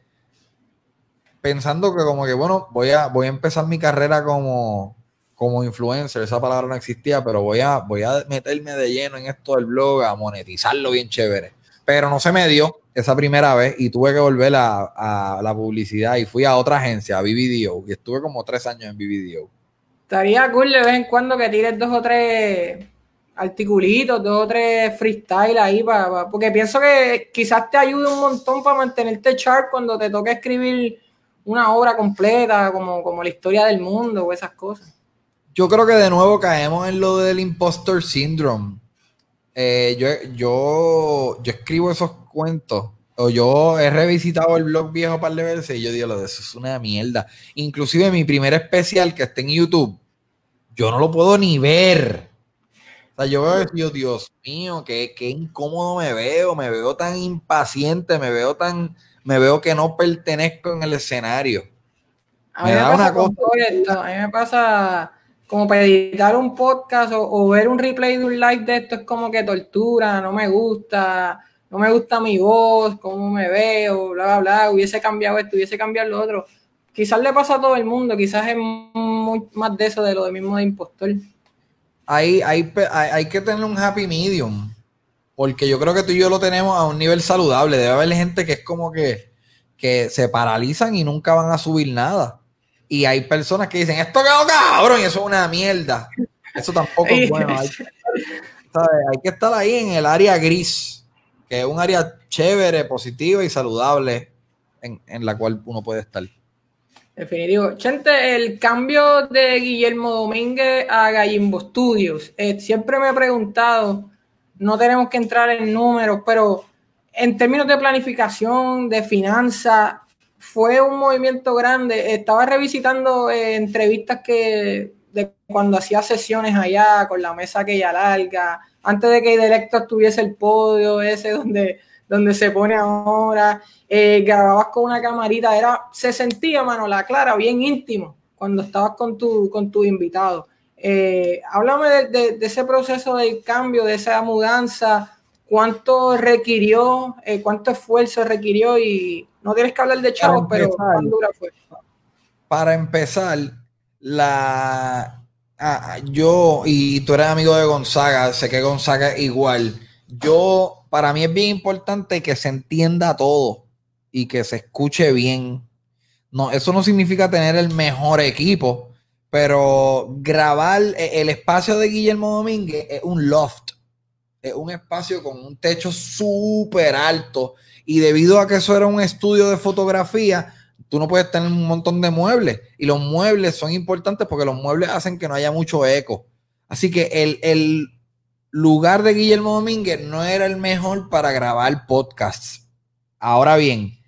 pensando que como que, bueno, voy a, voy a empezar mi carrera como, como influencer, esa palabra no existía, pero voy a, voy a meterme de lleno en esto del blog, a monetizarlo bien chévere. Pero no se me dio esa primera vez y tuve que volver a, la publicidad y fui a otra agencia, a BBDO, y estuve como tres años en BBDO. Estaría cool de vez en cuando que tires dos o tres articulitos, dos o tres freestyle ahí, para, porque pienso que quizás te ayude un montón para mantenerte chart cuando te toque escribir una obra completa, como, como la historia del mundo o esas cosas. Yo creo que de nuevo caemos en lo del impostor syndrome. Eh, yo, yo, yo escribo esos cuentos, o yo he revisitado el blog viejo un par de veces y yo digo, lo de eso es una mierda. Inclusive mi primer especial que está en YouTube, yo no lo puedo ni ver. O sea, yo veo Dios mío, qué, qué incómodo me veo, me veo tan impaciente, me veo tan, me veo que no pertenezco en el escenario. A mí me, da una cosa. a mí me pasa como para editar un podcast o, ver un replay de un live de esto es como que tortura, no me gusta, no me gusta mi voz, cómo me veo, bla, bla, bla, hubiese cambiado esto, hubiese cambiado lo otro. Quizás le pasa a todo el mundo, quizás es muy más de eso, de lo de mismo de impostor. Hay, hay, hay que tener un happy medium, porque yo creo que tú y yo lo tenemos a un nivel saludable. Debe haber gente que es como que, que se paralizan y nunca van a subir nada. Y hay personas que dicen, esto quedó cabrón, y eso es una mierda. Eso tampoco es bueno. Hay, que estar ahí en el área gris, que es un área chévere, positiva y saludable en, la cual uno puede estar. Definitivo. Chente, el cambio de Guillermo Domínguez a Gallimbo Studios. Eh, siempre me he preguntado, no tenemos que entrar en números, pero en términos de planificación, de finanzas, fue un movimiento grande. Estaba revisitando eh, entrevistas que cuando hacía sesiones allá con la mesa aquella larga, antes de que Directo tuviese el podio ese donde, donde se pone ahora, eh, grababas con una camarita, era, se sentía, mano, la clara, bien íntimo cuando estabas con tu, con tu invitado. Eh, háblame de, ese proceso del cambio, de esa mudanza, cuánto requirió, cuánto esfuerzo requirió y no tienes que hablar de chavos, pero ¿cuán dura fue? Para empezar, la ah, yo y tú eres amigo de Gonzaga, sé que Gonzaga igual. Yo, para mí es bien importante que se entienda todo y que se escuche bien. No, eso no significa tener el mejor equipo, pero grabar e, el espacio de Guillermo Domínguez es un loft, es un espacio con un techo súper alto y debido a que eso era un estudio de fotografía, tú no puedes tener un montón de muebles. Y los muebles son importantes porque los muebles hacen que no haya mucho eco. Así que el, lugar de Guillermo Domínguez no era el mejor para grabar podcasts. Ahora bien,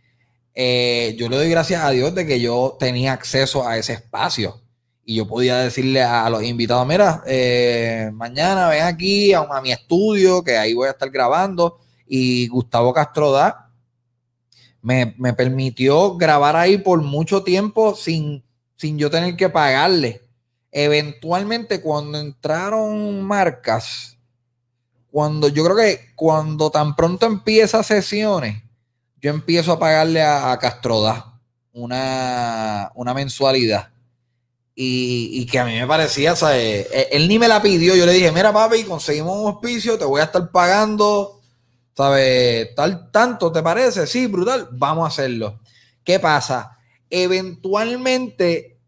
eh, yo le doy gracias a Dios de que yo tenía acceso a ese espacio. Y yo podía decirle a, los invitados, mira, eh, mañana ven aquí a, mi estudio, que ahí voy a estar grabando. Y Gustavo Castro da me, permitió grabar ahí por mucho tiempo sin, sin yo tener que pagarle. Eventualmente, cuando entraron marcas, cuando yo creo que cuando tan pronto empieza sesiones, yo empiezo a pagarle a, Castroda una, una mensualidad. Y, que a mí me parecía, o él, él, ni me la pidió. Yo le dije, mira, papi, conseguimos un hospicio, te voy a estar pagando ¿Sabes? Tal, tanto, ¿te parece? Sí, brutal. Vamos a hacerlo. ¿Qué pasa? Eventualmente,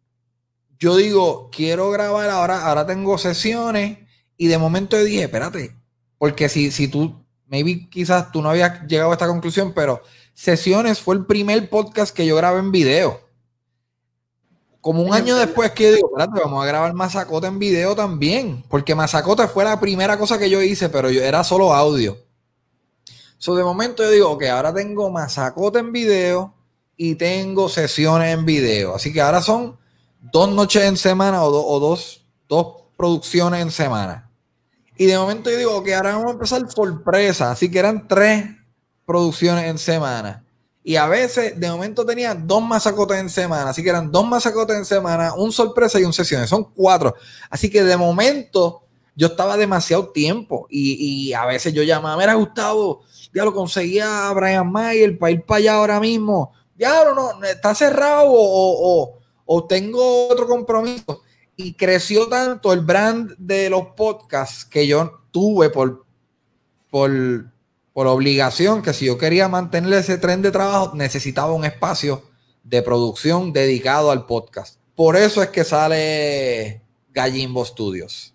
yo digo, quiero grabar ahora, ahora tengo sesiones y de momento yo dije, espérate, porque si, si tú, maybe quizás tú no habías llegado a esta conclusión, pero sesiones fue el primer podcast que yo grabé en video. Como un año después que yo digo, espérate, vamos a grabar Mazacote en video también, porque Mazacote fue la primera cosa que yo hice, pero yo era solo audio. So, de momento yo digo, que ahora tengo masacote en video y tengo sesiones en video. Así que ahora son dos noches en semana o, dos, dos producciones en semana. Y de momento yo digo, que ahora vamos a empezar sorpresa. Así que eran tres producciones en semana. Y a veces, de momento tenía dos masacotes en semana. Así que eran dos masacotes en semana, un sorpresa y un sesiones. Son cuatro. Así que de momento yo estaba demasiado tiempo. Y, y a veces yo llamaba, mira Gustavo, ya lo conseguía a Brian Mayer para ir para allá ahora mismo. Ya no, está cerrado o, tengo otro compromiso. y creció tanto el brand de los podcasts que yo tuve por, por, por obligación que si yo quería mantener ese tren de trabajo necesitaba un espacio de producción dedicado al podcast. Por eso es que sale Gallimbo Studios.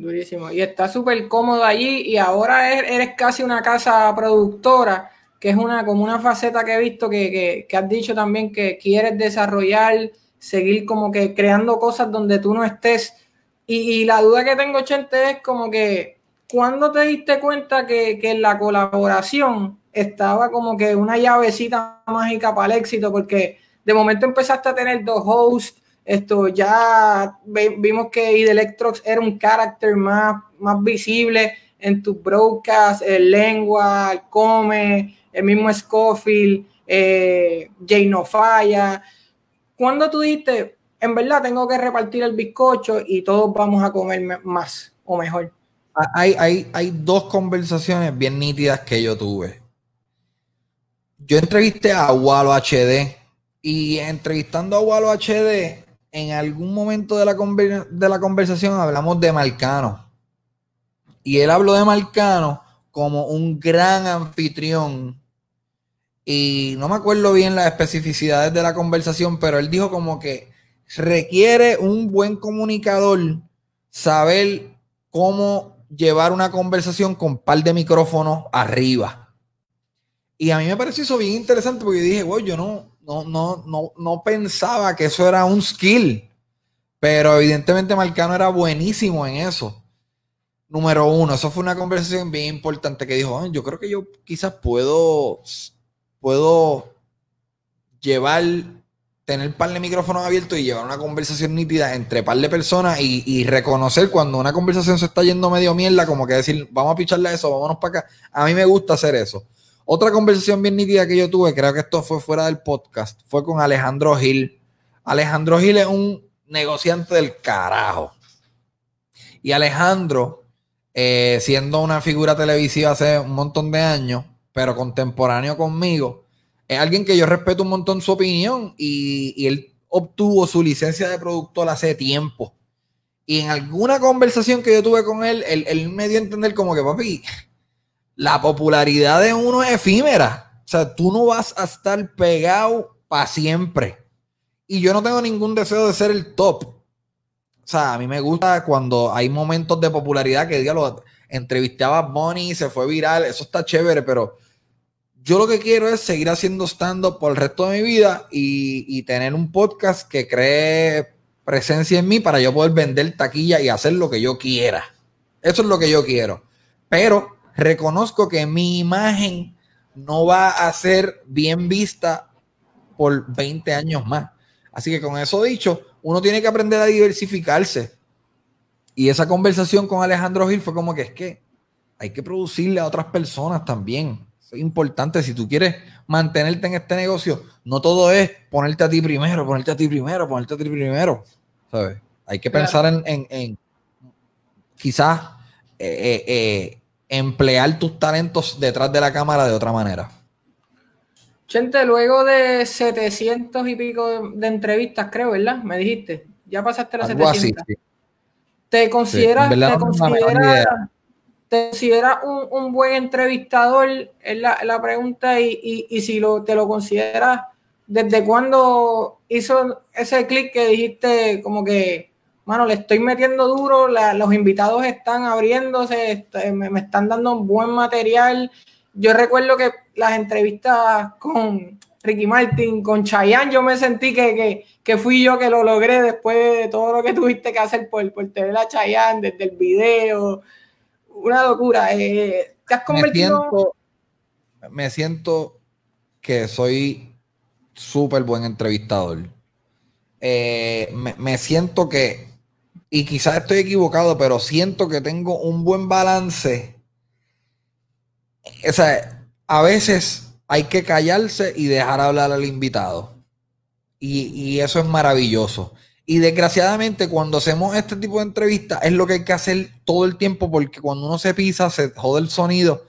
Durísimo. Y está súper cómodo allí y ahora eres, casi una casa productora, que es una como una faceta que he visto que, que, has dicho también que quieres desarrollar seguir como que creando cosas donde tú no estés. Y, la duda que tengo, Chente, es como que, ¿cuándo te diste cuenta que, que la colaboración estaba como que una llavecita mágica para el éxito? Porque de momento empezaste a tener dos hosts, esto ya vimos que Id Electrox era un carácter más, más visible en tus broadcasts, el lengua, el come, el mismo Scofield, eh, Jay No Falla cuando tú dijiste, en verdad tengo que repartir el bizcocho y todos vamos a comer más o mejor? Ah, hay, hay, hay dos conversaciones bien nítidas que yo tuve. Yo entrevisté a Walo HD y entrevistando a Walo HD, en algún momento de la, de la conversación hablamos de Marcano. Y él habló de Marcano como un gran anfitrión y no me acuerdo bien las especificidades de la conversación, pero él dijo como que requiere un buen comunicador saber cómo llevar una conversación con par de micrófonos arriba. Y a mí me pareció eso bien interesante porque dije, bueno, yo no, no, no, no, no pensaba que eso era un skill. Pero evidentemente Marcano era buenísimo en eso. Número uno, eso fue una conversación bien importante que dijo, yo creo que yo quizás puedo puedo llevar, tener par de micrófonos abiertos y llevar una conversación nítida entre par de personas y, reconocer cuando una conversación se está yendo medio mierda, como que decir, vamos a picharle eso, vámonos para acá. A mí me gusta hacer eso. Otra conversación bien nítida que yo tuve, creo que esto fue fuera del podcast, fue con Alejandro Gil. Alejandro Gil es un negociante del carajo. Y Alejandro, eh, siendo una figura televisiva hace un montón de años, pero contemporáneo conmigo, es alguien que yo respeto un montón su opinión y, él obtuvo su licencia de productor hace tiempo. Y en alguna conversación que yo tuve con él, él, me dio a entender como que, papi, la popularidad de uno es efímera. O sea, tú no vas a estar pegado para siempre. Y yo no tengo ningún deseo de ser el top. O sea, a mí me gusta cuando hay momentos de popularidad que, diga, entrevistaba a Bonnie, se fue viral, eso está chévere, pero yo lo que quiero es seguir haciendo stand-up por el resto de mi vida y, tener un podcast que cree presencia en mí para yo poder vender taquilla y hacer lo que yo quiera. Eso es lo que yo quiero. Pero reconozco que mi imagen no va a ser bien vista por 20 años más. Así que con eso dicho, uno tiene que aprender a diversificarse. Y esa conversación con Alejandro Gil fue como que es que hay que producirle a otras personas también. es importante. Si tú quieres mantenerte en este negocio, no todo es ponerte a ti primero, ponerte a ti primero, ponerte a ti primero. ¿Sabes? Hay que pensar en, quizás eh, eh, eh, emplear tus talentos detrás de la cámara de otra manera. Chente, luego de 700 y pico de, entrevistas, creo, ¿verdad? Me dijiste. Ya pasaste las 700. ¿Te consideras, te considera, un, buen entrevistador? Es la, pregunta, y, si lo, te lo consideras, ¿desde cuándo hizo ese clic que dijiste como que, mano, le estoy metiendo duro, los invitados están abriéndose, este, me, me están dando un buen material? Yo recuerdo que las entrevistas con Ricky Martin, con Chayanne, yo me sentí que, fui yo que lo logré después de todo lo que tuviste que hacer por, por tener a Chayanne desde el video. Una locura. Eh, ¿Te has convertido? Me siento, que soy súper buen entrevistador. Eh, me, siento que, y quizás estoy equivocado, pero siento que tengo un buen balance. O sea, a veces hay que callarse y dejar hablar al invitado. Y, eso es maravilloso. Y desgraciadamente cuando hacemos este tipo de entrevistas es lo que hay que hacer todo el tiempo porque cuando uno se pisa se jode el sonido.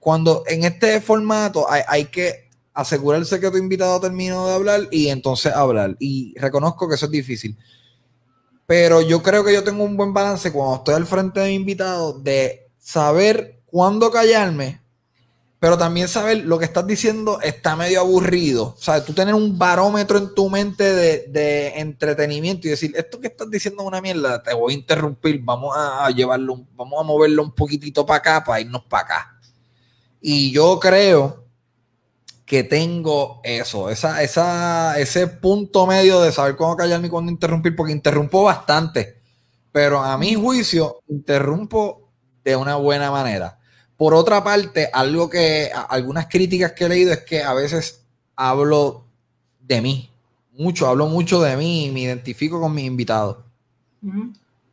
Cuando en este formato hay, que asegurarse que tu invitado terminó de hablar y entonces hablar. Y reconozco que eso es difícil. Pero yo creo que yo tengo un buen balance cuando estoy al frente de mi invitado de saber cuándo callarme, pero también saber lo que estás diciendo está medio aburrido. O sea, tú tener un barómetro en tu mente de, entretenimiento y decir, esto que estás diciendo es una mierda, te voy a interrumpir, vamos a llevarlo, vamos a moverlo un poquitito para acá para irnos para acá. Y yo creo que tengo eso, esa, esa, ese punto medio de saber cuándo callarme y cuándo interrumpir, porque interrumpo bastante, pero a mi juicio interrumpo de una buena manera. Por otra parte, algo que, algunas críticas que he leído es que a veces hablo de mí, mucho, hablo mucho de mí y me identifico con mis invitados.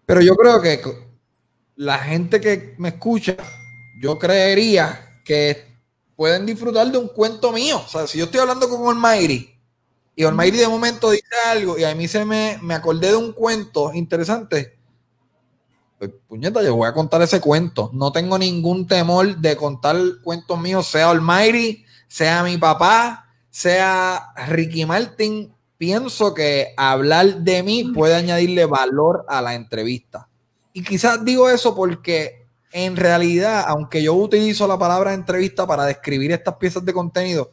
Pero yo creo que la gente que me escucha, yo creería que pueden disfrutar de un cuento mío. O sea, si yo estoy hablando con Olmairi y Olmairi de momento dice algo y a mí se me, me acordé de un cuento interesante, pues puñeta, yo voy a contar ese cuento. No tengo ningún temor de contar cuentos míos, sea Almighty, sea mi papá, sea Ricky Martin. Pienso que hablar de mí puede añadirle valor a la entrevista. Y quizás digo eso porque en realidad, aunque yo utilizo la palabra entrevista para describir estas piezas de contenido,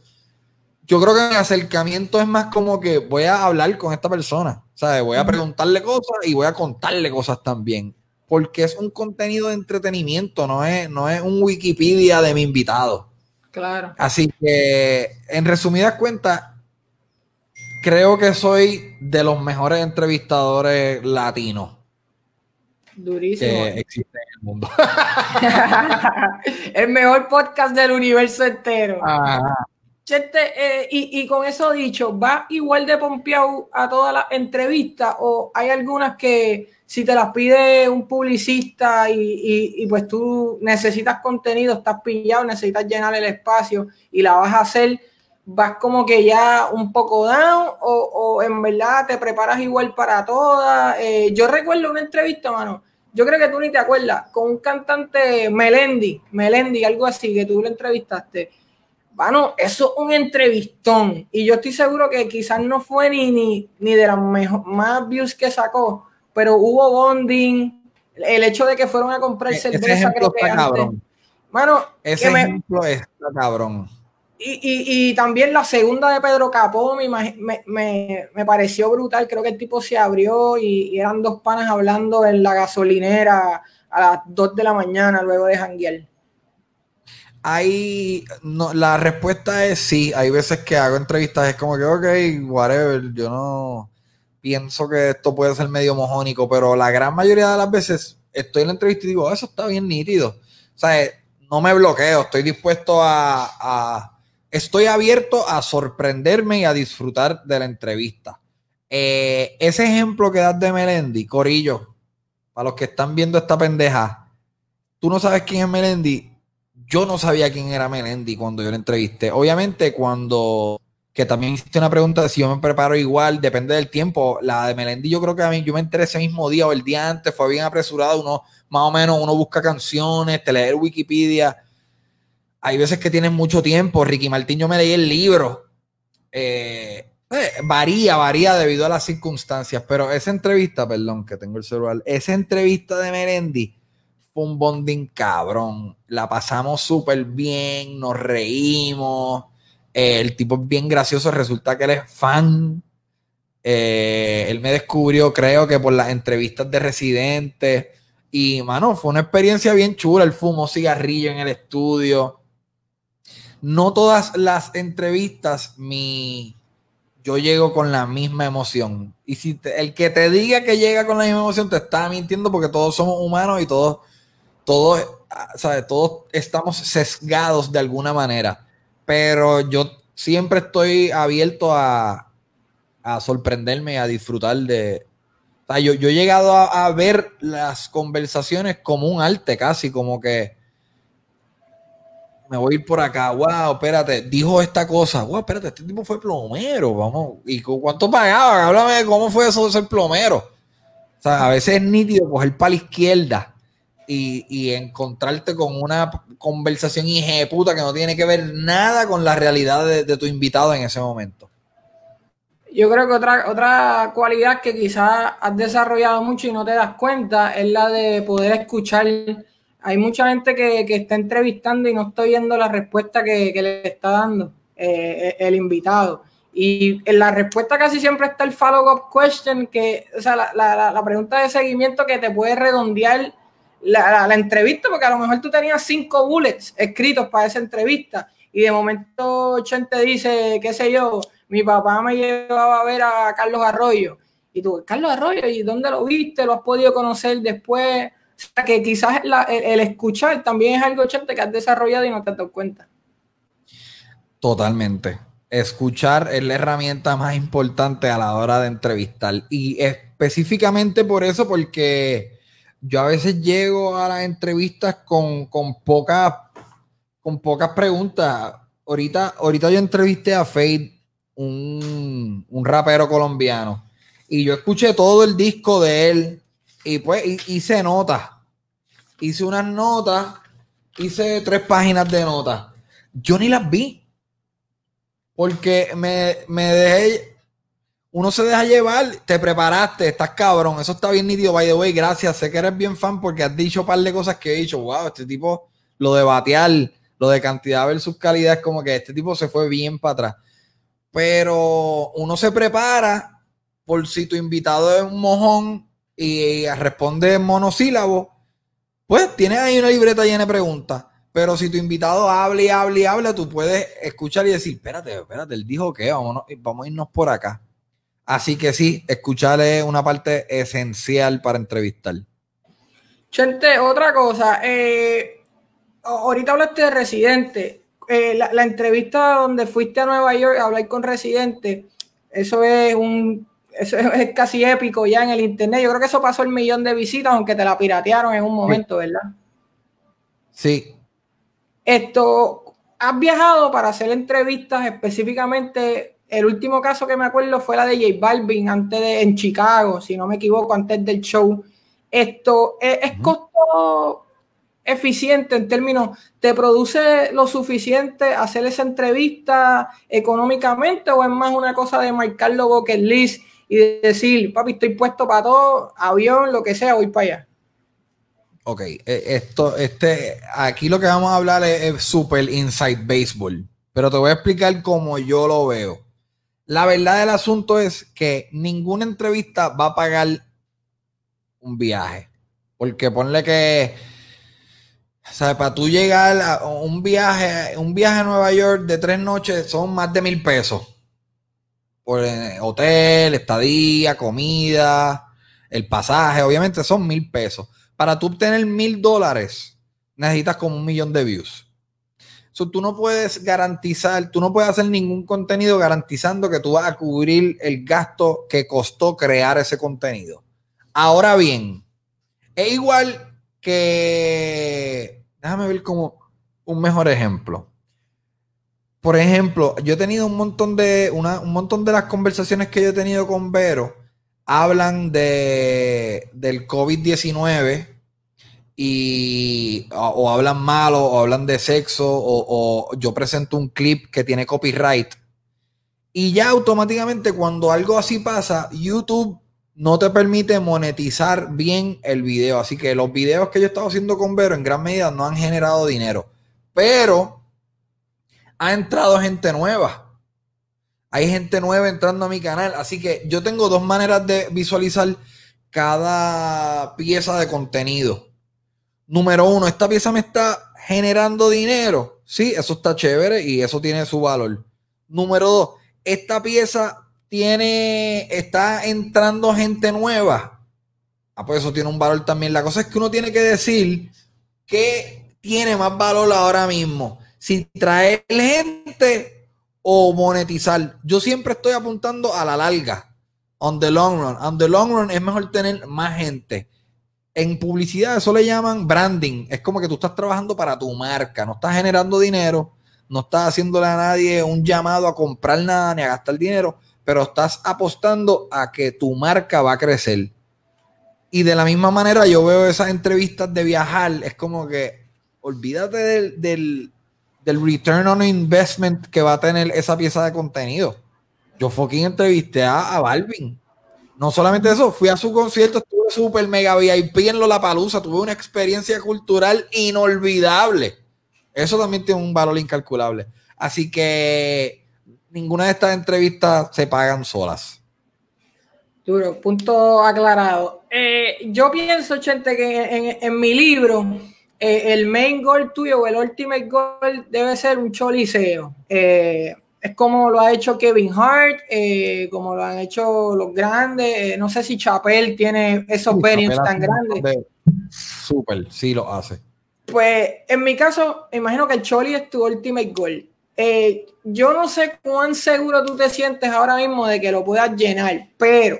yo creo que mi acercamiento es más como que voy a hablar con esta persona, ¿sabes? Voy a preguntarle cosas y voy a contarle cosas también, porque es un contenido de entretenimiento, no es, no es un Wikipedia de mi invitado. Claro. Así que, en resumidas cuentas, creo que soy de los mejores entrevistadores latinos Durísimo. que existen en el mundo. el mejor podcast del universo entero. Chete, eh, y, con eso dicho, ¿va igual de pompeado a todas las entrevistas o hay algunas que si te las pide un publicista y, y, pues tú necesitas contenido, estás pillado, necesitas llenar el espacio y la vas a hacer, vas como que ya un poco down o, en verdad te preparas igual para todas? Eh, yo recuerdo una entrevista, mano, yo creo que tú ni te acuerdas, con un cantante Melendi, Melendi, algo así, que tú lo entrevistaste. Bueno, eso es un entrevistón. Y yo estoy seguro que quizás no fue ni, ni, ni de las más views que sacó, pero hubo bonding. El hecho de que fueron a comprar e-, cerveza, creo que Cabrón. Mano, ese ejemplo está cabrón. Y, también la segunda de Pedro Capó me, me, pareció brutal. Creo que el tipo se abrió y, eran dos panas hablando en la gasolinera a las 2 de la mañana luego de janguear. Hay, la respuesta es sí. Hay veces que hago entrevistas, es como que, ok, whatever, yo no pienso que esto puede ser medio mojónico, pero la gran mayoría de las veces estoy en la entrevista y digo, oh, eso está bien nítido. O sea, no me bloqueo, estoy dispuesto a estoy abierto a sorprenderme y a disfrutar de la entrevista. Eh, ese ejemplo que das de Melendi, Corillo, para los que están viendo esta pendeja, tú no sabes quién es Melendi. Yo no sabía quién era Melendi cuando yo le entrevisté. Obviamente, cuando que también hiciste una pregunta de si yo me preparo igual, depende del tiempo. La de Melendi, yo creo que a mí yo me enteré ese mismo día o el día antes, fue bien apresurado. Uno, más o menos, uno busca canciones, te leer Wikipedia hay veces que tienes mucho tiempo. Ricky Martín, yo me leí el libro. Eh, eh, varía, varía debido a las circunstancias, pero esa entrevista, perdón, que tengo el celular, esa entrevista de Merendi fue un bonding cabrón. La pasamos súper bien, nos reímos. Eh, el tipo es bien gracioso, resulta que él es fan. él me descubrió, creo que por las entrevistas de residentes. Y, mano, fue una experiencia bien chula. El fumo cigarrillo en el estudio no todas las entrevistas mi, yo llego con la misma emoción. Y si el que te diga que llega con la misma emoción te está mintiendo porque todos somos humanos y todos, todos, ¿sabes? todos estamos sesgados de alguna manera. Pero yo siempre estoy abierto a, sorprenderme y a disfrutar de... Yo, yo he llegado a ver las conversaciones como un arte casi, como que me voy a ir por acá, wow, espérate, dijo esta cosa, wow, espérate, este tipo fue plomero, vamos, ¿y cuánto pagaban? Háblame de cómo fue eso de ser plomero. O sea, a veces es nítido coger para la izquierda y, encontrarte con una conversación puta que no tiene que ver nada con la realidad de, tu invitado en ese momento. Yo creo que otra, otra cualidad que quizás has desarrollado mucho y no te das cuenta es la de poder escuchar. Hay mucha gente que, está entrevistando y no estoy viendo la respuesta que, le está dando eh, el invitado. Y en la respuesta casi siempre está el follow-up question, que, o sea, la, pregunta de seguimiento que te puede redondear la, la, entrevista, porque a lo mejor tú tenías cinco bullets escritos para esa entrevista y de momento Chen te dice, qué sé yo, mi papá me llevaba a ver a Carlos Arroyo. Y tú, Carlos Arroyo, ¿y dónde lo viste? ¿Lo has podido conocer después? O sea, que quizás el, escuchar también es algo, Chente, que has desarrollado y no te has dado cuenta. Totalmente. Escuchar es la herramienta más importante a la hora de entrevistar. Y específicamente por eso, porque yo a veces llego a las entrevistas con, con pocas con pocas preguntas. Ahorita, ahorita yo entrevisté a Fade un, rapero colombiano. Y yo escuché todo el disco de él y pues hice notas. Hice unas notas, hice tres páginas de notas. Yo ni las vi. Porque me, me dejé. Uno se deja llevar, te preparaste, estás cabrón. Eso está bien nítido, by the way. Gracias. Sé que eres bien fan porque has dicho un par de cosas que he dicho. Wow, este tipo lo de batear, lo de cantidad versus calidad es como que este tipo se fue bien para atrás pero uno se prepara por si tu invitado es un mojón y responde monosílabo, pues tienes ahí una libreta llena de preguntas. Pero si tu invitado habla y habla y habla, tú puedes escuchar y decir, espérate, espérate, él dijo que vamos, a irnos por acá. Así que sí, escuchar es una parte esencial para entrevistar. Chente, otra cosa, eh, ahorita hablaste de residente. Eh, la, entrevista donde fuiste a Nueva York a hablar con residentes, eso es un eso es casi épico ya en el internet. Yo creo que eso pasó el millón de visitas, aunque te la piratearon en un momento, ¿verdad? Sí. Esto, has viajado para hacer entrevistas específicamente. El último caso que me acuerdo fue la de J Balvin antes de en Chicago, si no me equivoco, antes del show. Esto es, es eficiente en términos, ¿te produce lo suficiente hacer esa entrevista económicamente o es más una cosa de marcarlo bucket list y decir, papi, estoy puesto para todo, avión, lo que sea, voy para allá? Ok, e, esto, este, aquí lo que vamos a hablar es, super inside baseball, pero te voy a explicar cómo yo lo veo. La verdad del asunto es que ninguna entrevista va a pagar un viaje, porque ponle que o para tú llegar a un viaje, un viaje a Nueva York de tres noches son más de mil pesos. Por eh, hotel, estadía, comida, el pasaje, obviamente son mil pesos. Para tú obtener mil dólares, necesitas como un millón de views. So, tú no puedes garantizar, tú no puedes hacer ningún contenido garantizando que tú vas a cubrir el gasto que costó crear ese contenido. Ahora bien, es igual que déjame ver como un mejor ejemplo. Por ejemplo, yo he tenido un montón de, un montón de las conversaciones que yo he tenido con Vero hablan de, del COVID-19 y o, hablan malo o hablan de sexo o yo presento un clip que tiene copyright y ya automáticamente cuando algo así pasa, YouTube no te permite monetizar bien el video. Así que los videos que yo he estado haciendo con Vero en gran medida no han generado dinero. Pero ha entrado gente nueva. Hay gente nueva entrando a mi canal. Así que yo tengo dos maneras de visualizar cada pieza de contenido. Número uno, esta pieza me está generando dinero. Sí, eso está chévere y eso tiene su valor. Número dos, esta pieza tiene, está entrando gente nueva. Ah, pues eso tiene un valor también. La cosa es que uno tiene que decir que tiene más valor ahora mismo. Si traer gente o monetizar. Yo siempre estoy apuntando a la larga. On the long run. On the long run es mejor tener más gente. En publicidad eso le llaman branding. Es como que tú estás trabajando para tu marca. No estás generando dinero. No estás haciéndole a nadie un llamado a comprar nada ni a gastar dinero pero estás apostando a que tu marca va a crecer. Y de la misma manera yo veo esas entrevistas de viajar, es como que olvídate del, del, return on investment que va a tener esa pieza de contenido. yo fucking entrevisté a, a Balvin. No solamente eso, fui a su concierto, estuve súper mega VIP en Lollapalooza, tuve una experiencia cultural inolvidable. Eso también tiene un valor incalculable. Así que ninguna de estas entrevistas se pagan solas. Duro, punto aclarado. Eh, yo pienso, Chente, que en, mi libro eh, el main goal tuyo o el ultimate goal debe ser un choliseo. Eh, es como lo ha hecho Kevin Hart, eh, como lo han hecho los grandes. Eh, no sé si Chappelle tiene esos venues tan grandes. Súper, sí lo hace. Pues en mi caso, imagino que el Choli es tu ultimate goal. Yo no sé cuán seguro tú te sientes ahora mismo de que lo puedas llenar, pero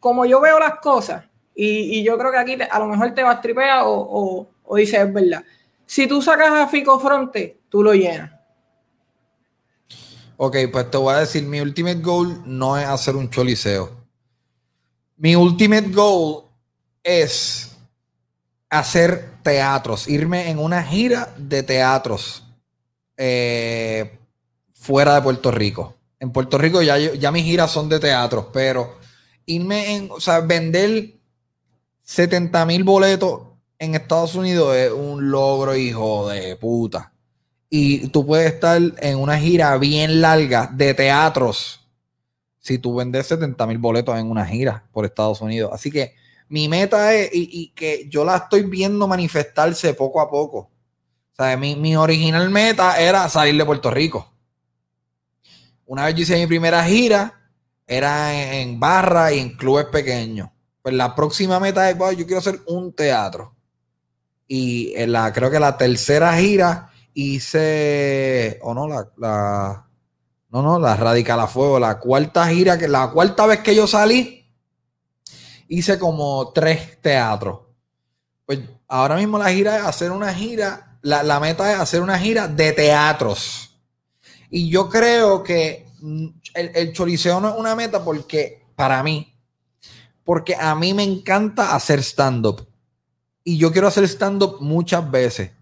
como yo veo las cosas, y, yo creo que aquí a lo mejor te vas a tripear o, o dices es verdad. Si tú sacas a Fico Fronte, tú lo llenas Ok, pues te voy a decir, mi ultimate goal no es hacer un choliseo. Mi ultimate goal es hacer teatros, irme en una gira de teatros eh, fuera de Puerto Rico. En Puerto Rico ya, ya mis giras son de teatros, pero irme en, o sea, vender 70 mil boletos en Estados Unidos es un logro, hijo de puta y tú puedes estar en una gira bien larga de teatros si tú vendes 70 mil boletos en una gira por Estados Unidos. Así que mi meta es, y, que yo la estoy viendo manifestarse poco a poco. O sea, mi, original meta era salir de Puerto Rico. Una vez yo hice mi primera gira, era en, barra y en clubes pequeños. Pues la próxima meta es, yo quiero hacer un teatro. Y la, creo que la tercera gira hice, o no, la, la, no, no, la Radical a Fuego, la cuarta gira, que la cuarta vez que yo salí, hice como tres teatros. Pues ahora mismo la gira es hacer una gira, la, meta es hacer una gira de teatros. Y yo creo que mm, el, el no es una meta porque, para mí, porque a mí me encanta hacer stand-up. Y yo quiero hacer stand-up muchas veces.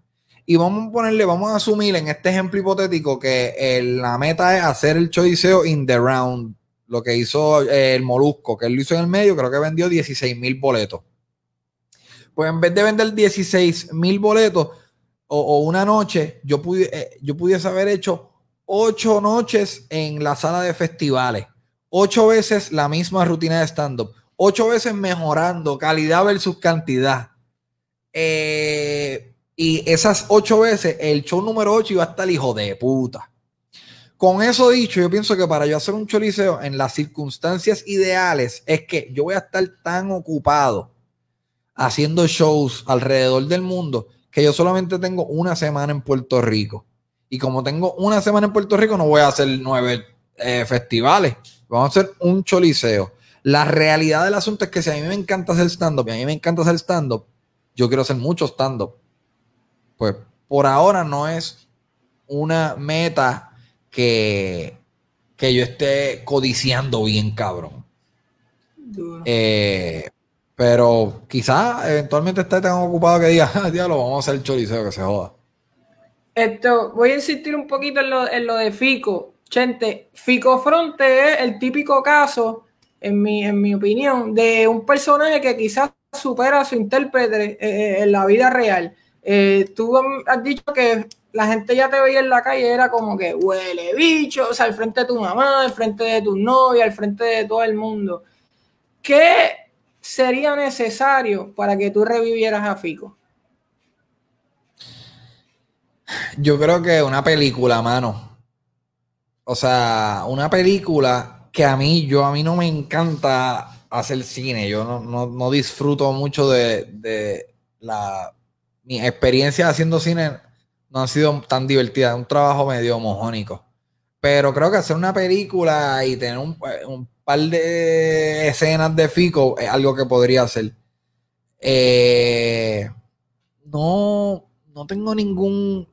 Y vamos a ponerle, vamos a asumir en este ejemplo hipotético que la meta es hacer el choliseo in the round. Lo que hizo eh, el Molusco, que él lo hizo en el medio, creo que vendió 16 mil boletos. Pues en vez de vender 16 mil boletos o, una noche, yo, eh, yo pudiese haber hecho ocho noches en la sala de festivales. Ocho veces la misma rutina de stand-up. Ocho veces mejorando calidad versus cantidad. Eh, y esas ocho veces, el show número ocho iba a estar hijo de puta. Con eso dicho, yo pienso que para yo hacer un choliseo en las circunstancias ideales es que yo voy a estar tan ocupado haciendo shows alrededor del mundo que yo solamente tengo una semana en Puerto Rico. Y como tengo una semana en Puerto Rico, no voy a hacer nueve eh, festivales. Vamos a hacer un choliseo. La realidad del asunto es que si a mí me encanta hacer stand-up y a mí me encanta hacer stand-up, yo quiero hacer mucho stand-up pues por ahora no es una meta que, que yo esté codiciando bien, cabrón. Eh, pero quizás eventualmente esté tan ocupado que diga, ah, diablo, vamos a hacer el choriceo que se joda. Esto, voy a insistir un poquito en lo, en lo de Fico. Gente, Fico Fronte es el típico caso, en mi, en mi opinión, de un personaje que quizás supera a su intérprete eh, eh, en la vida real. Eh, tú has dicho que la gente ya te veía en la calle, era como que huele bicho, o sea, al frente de tu mamá, al frente de tu novia, al frente de todo el mundo. ¿Qué sería necesario para que tú revivieras a Fico? Yo creo que una película, mano. O sea, una película que a mí, yo a mí no me encanta hacer cine. Yo no, disfruto mucho de la mi experiencia haciendo cine no ha sido tan divertida, es un trabajo medio mojónico. Pero creo que hacer una película y tener un, par de escenas de Fico es algo que podría hacer. Eh, no, no tengo ningún.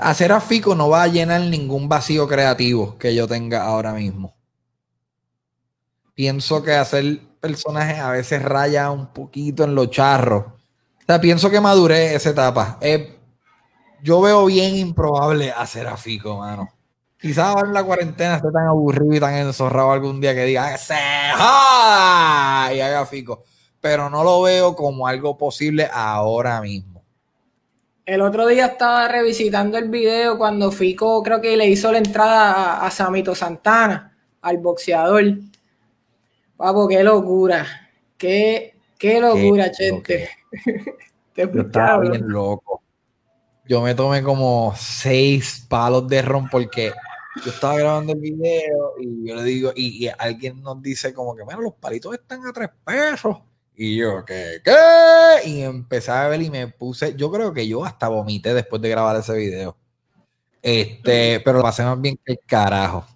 hacer a Fico no va a llenar ningún vacío creativo que yo tenga ahora mismo. Pienso que hacer personajes a veces raya un poquito en los charros sea, pienso que maduré esa etapa. Eh, yo veo bien improbable hacer a Fico, mano. Quizás ahora en la cuarentena esté tan aburrido y tan enzorrado algún día que diga ¡Se y haga fico. Pero no lo veo como algo posible ahora mismo. El otro día estaba revisitando el video cuando Fico creo que le hizo la entrada a, Samito Santana, al boxeador. Papo, qué locura. Qué, qué locura, gente. Te estaba bien loco. Yo me tomé como seis palos de ron porque yo estaba grabando el video y yo le digo, y, alguien nos dice como que, bueno, los palitos están a tres pesos. Y yo, ¿qué? ¿Qué? Y empecé a ver y me puse, yo creo que yo hasta vomité después de grabar ese video. Este, pero lo pasé más bien que el carajo.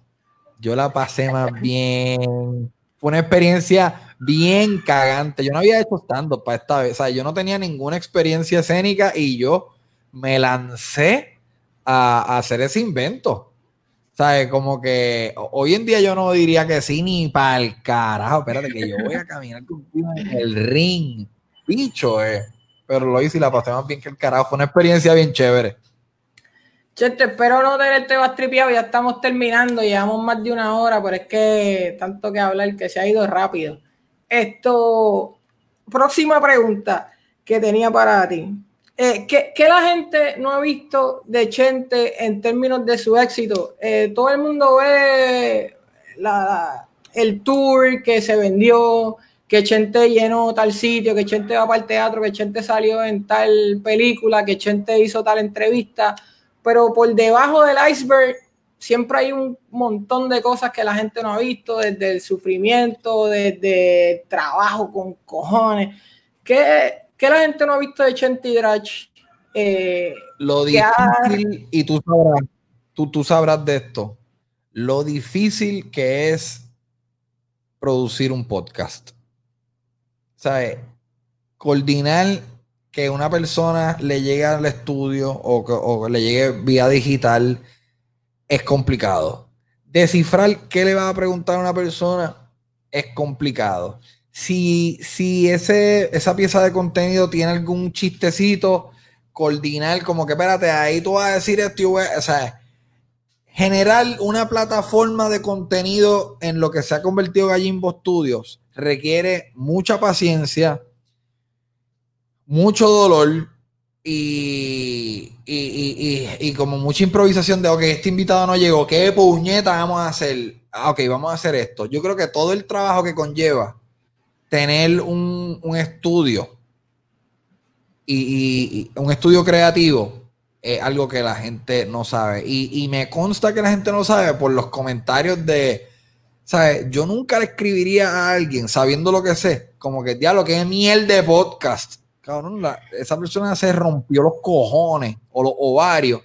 Yo la pasé más bien. Fue una experiencia bien cagante. Yo no había hecho stand para esta vez. O sea, yo no tenía ninguna experiencia escénica y yo me lancé a, hacer ese invento. ¿Sabes? Como que hoy en día yo no diría que sí ni para el carajo. Espérate, que yo voy a caminar contigo en el ring. Bicho, eh. Pero lo hice y la pasé más bien que el carajo. Fue una experiencia bien chévere. Chete, espero no tenerte más tripiado. Ya estamos terminando. Llevamos más de una hora, pero es que tanto que hablar que se ha ido rápido. Esto. Próxima pregunta que tenía para ti. Eh, ¿qué, la gente no ha visto de Chente en términos de su éxito? Eh, todo el mundo ve el tour que se vendió, que Chente llenó tal sitio, que Chente va para el teatro, que Chente salió en tal película, que Chente hizo tal entrevista, pero por debajo del iceberg siempre hay un montón de cosas que la gente no ha visto, desde el sufrimiento, desde el trabajo con cojones. ¿Qué, ¿Qué la gente no ha visto de Chente Drach? Eh, lo difícil, y tú sabrás, tú, tú sabrás de esto, lo difícil que es producir un podcast. ¿Sabes? Coordinar que una persona le llegue al estudio o, o le llegue vía digital es complicado. Descifrar qué le va a preguntar a una persona es complicado si, si ese, esa pieza de contenido tiene algún chistecito, coordinar como que, espérate, ahí tú vas a decir esto, o sea, generar una plataforma de contenido en lo que se ha convertido Gallimbo Studios requiere mucha paciencia, mucho dolor y, y, y, como mucha improvisación de, ok, este invitado no llegó, ¿qué puñeta vamos a hacer? Ah, ok, vamos a hacer esto. Yo creo que todo el trabajo que conlleva tener un, estudio y, un estudio creativo es algo que la gente no sabe. Y, me consta que la gente no sabe por los comentarios de, ¿sabes? Yo nunca le escribiría a alguien sabiendo lo que sé, como que ya lo que es miel de podcast. Cabrón, esa persona se rompió los cojones o los ovarios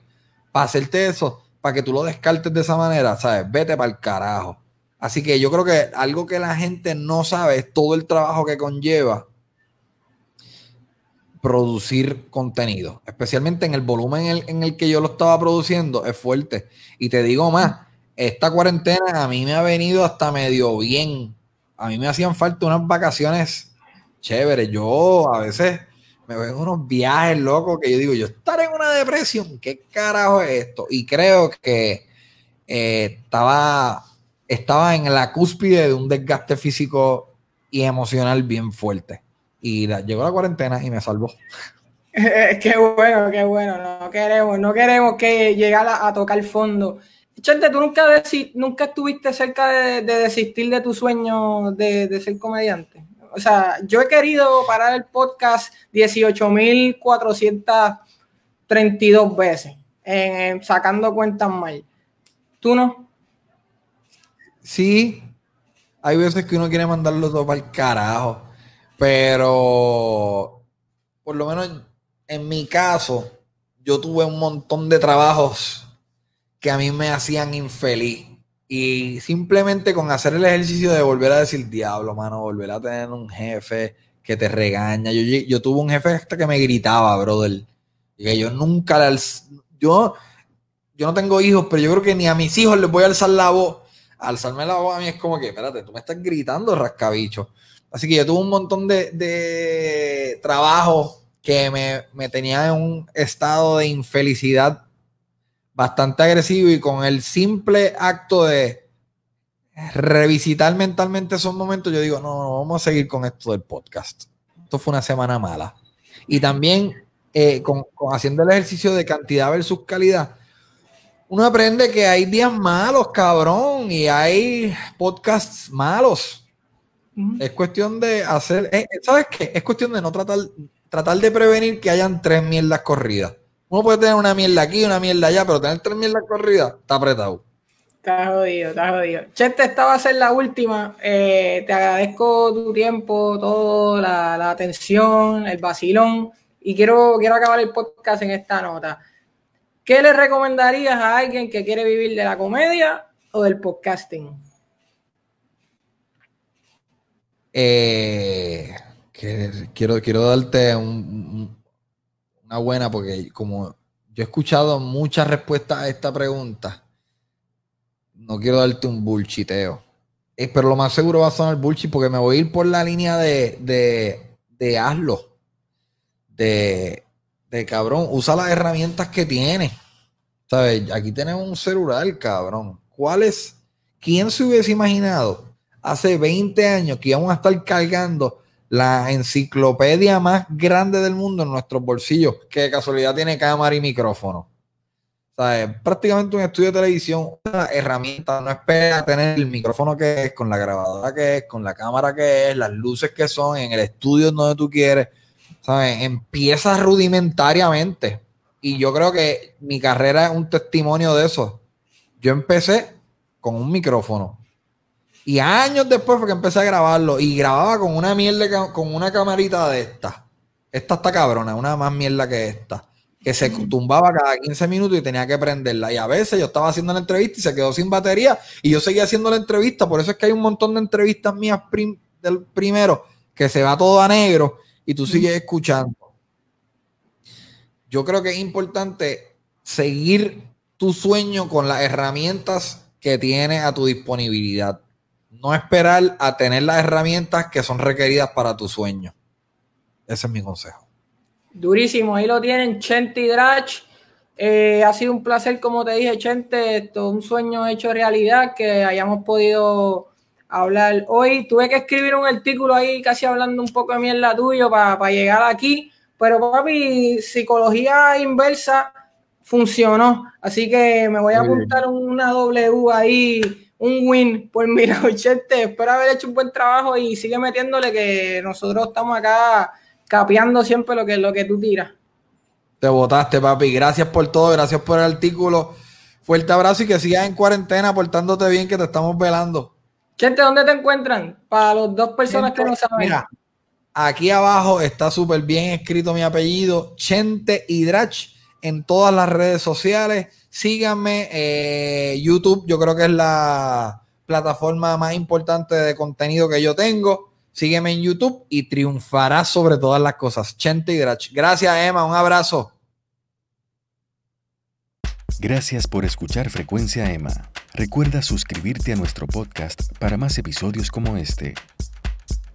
para hacerte eso, para que tú lo descartes de esa manera, ¿sabes? Vete para el carajo. Así que yo creo que algo que la gente no sabe es todo el trabajo que conlleva producir contenido, especialmente en el volumen en el, que yo lo estaba produciendo, es fuerte. Y te digo más, esta cuarentena a mí me ha venido hasta medio bien. A mí me hacían falta unas vacaciones chéveres. Yo a veces me veo en unos viajes locos que yo digo, yo estaré en una depresión, ¿qué carajo es esto? Y creo que eh, estaba estaba en la cúspide de un desgaste físico y emocional bien fuerte. Y llegó la cuarentena y me salvó. qué bueno, qué bueno. No queremos, no queremos que llegara a, tocar fondo. Chente, tú nunca, nunca estuviste cerca de, desistir de tu sueño de, ser comediante. O sea, yo he querido parar el podcast 18.432 veces, sacando cuentas mal. ¿Tú no? Sí, hay veces que uno quiere mandarlo todo para el carajo, pero por lo menos en mi caso, yo tuve un montón de trabajos que a mí me hacían infeliz. Y simplemente con hacer el ejercicio de volver a decir, diablo, mano, volver a tener un jefe que te regaña. Yo, yo tuve un jefe hasta que me gritaba, brother. Y que yo nunca le yo, yo no tengo hijos, pero yo creo que ni a mis hijos les voy a alzar la voz alzarme la voz a mí es como que, espérate, tú me estás gritando, rascabicho. Así que yo tuve un montón de, de trabajo que me, me tenía en un estado de infelicidad bastante agresivo y con el simple acto de revisitar mentalmente esos momentos, yo digo, no, no, vamos a seguir con esto del podcast. Esto fue una semana mala. Y también eh, con, haciendo el ejercicio de cantidad versus calidad, uno aprende que hay días malos, cabrón, y hay podcasts malos. Es cuestión de hacer, eh, ¿sabes qué? Es cuestión de no tratar, tratar de prevenir que hayan tres mierdas corridas. Uno puede tener una mierda aquí, una mierda allá, pero tener tres mierdas corridas está apretado. Está jodido, está jodido. Chete, esta va a ser la última. Eh, te agradezco tu tiempo, toda la, la, atención, el vacilón. Y quiero, quiero acabar el podcast en esta nota. ¿Qué le recomendarías a alguien que quiere vivir de la comedia o del podcasting? Eh, quiero, quiero darte una buena porque como yo he escuchado muchas respuestas a esta pregunta no quiero darte un bullshiteo. Eh, pero lo más seguro va a sonar bullshit porque me voy a ir por la línea de, de, de hazlo. De, de cabrón, usa las herramientas que tiene. ¿Sabes? Aquí tenemos un celular, cabrón. ¿Cuál es? ¿Quién se hubiese imaginado hace 20 años que íbamos a estar cargando la enciclopedia más grande del mundo en nuestros bolsillos, que de casualidad tiene cámara y micrófono? prácticamente un estudio de televisión, una herramienta, no espera tener el micrófono que es, con la grabadora que es, con la cámara que es, las luces que son, en el estudio donde tú quieres, ¿sabes? Empieza rudimentariamente. Y yo creo que mi carrera es un testimonio de eso. Yo empecé con un micrófono. Y años después fue que empecé a grabarlo. Y grababa con una mierda, con una camarita de esta. Esta está cabrona, una más mierda que esta que se tumbaba cada 15 minutos y tenía que prenderla. Y a veces yo estaba haciendo la entrevista y se quedó sin batería y yo seguía haciendo la entrevista. Por eso es que hay un montón de entrevistas mías del primero que se va todo a negro y tú sigues escuchando. Yo creo que es importante seguir tu sueño con las herramientas que tienes a tu disponibilidad. No esperar a tener las herramientas que son requeridas para tu sueño. Ese es mi consejo. Durísimo, ahí lo tienen, Chente y Drach. Eh, ha sido un placer, como te dije, Chente, esto, un sueño hecho realidad que hayamos podido hablar hoy. Tuve que escribir un artículo ahí casi hablando un poco de mierda tuyo para llegar aquí, pero papi, psicología inversa funcionó, así que me voy a apuntar una W ahí, un win por mira, Chente, espero haber hecho un buen trabajo y sigue metiéndole que nosotros estamos acá capeando siempre lo que, lo que tú tiras. Te votaste, papi. Gracias por todo, gracias por el artículo. Fuerte abrazo y que sigas en cuarentena portándote bien, que te estamos velando. Gente, ¿dónde te encuentran? Para las dos personas que no saben. Mira, aquí abajo está súper bien escrito mi apellido, Chente Hidrach, en todas las redes sociales. Síganme, eh, YouTube, yo creo que es la plataforma más importante de contenido que yo tengo. Sígueme en YouTube y triunfarás sobre todas las cosas. Chente y Drach. Gracias, Emma. Un abrazo. Gracias por escuchar Frecuencia Emma. Recuerda suscribirte a nuestro podcast para más episodios como este.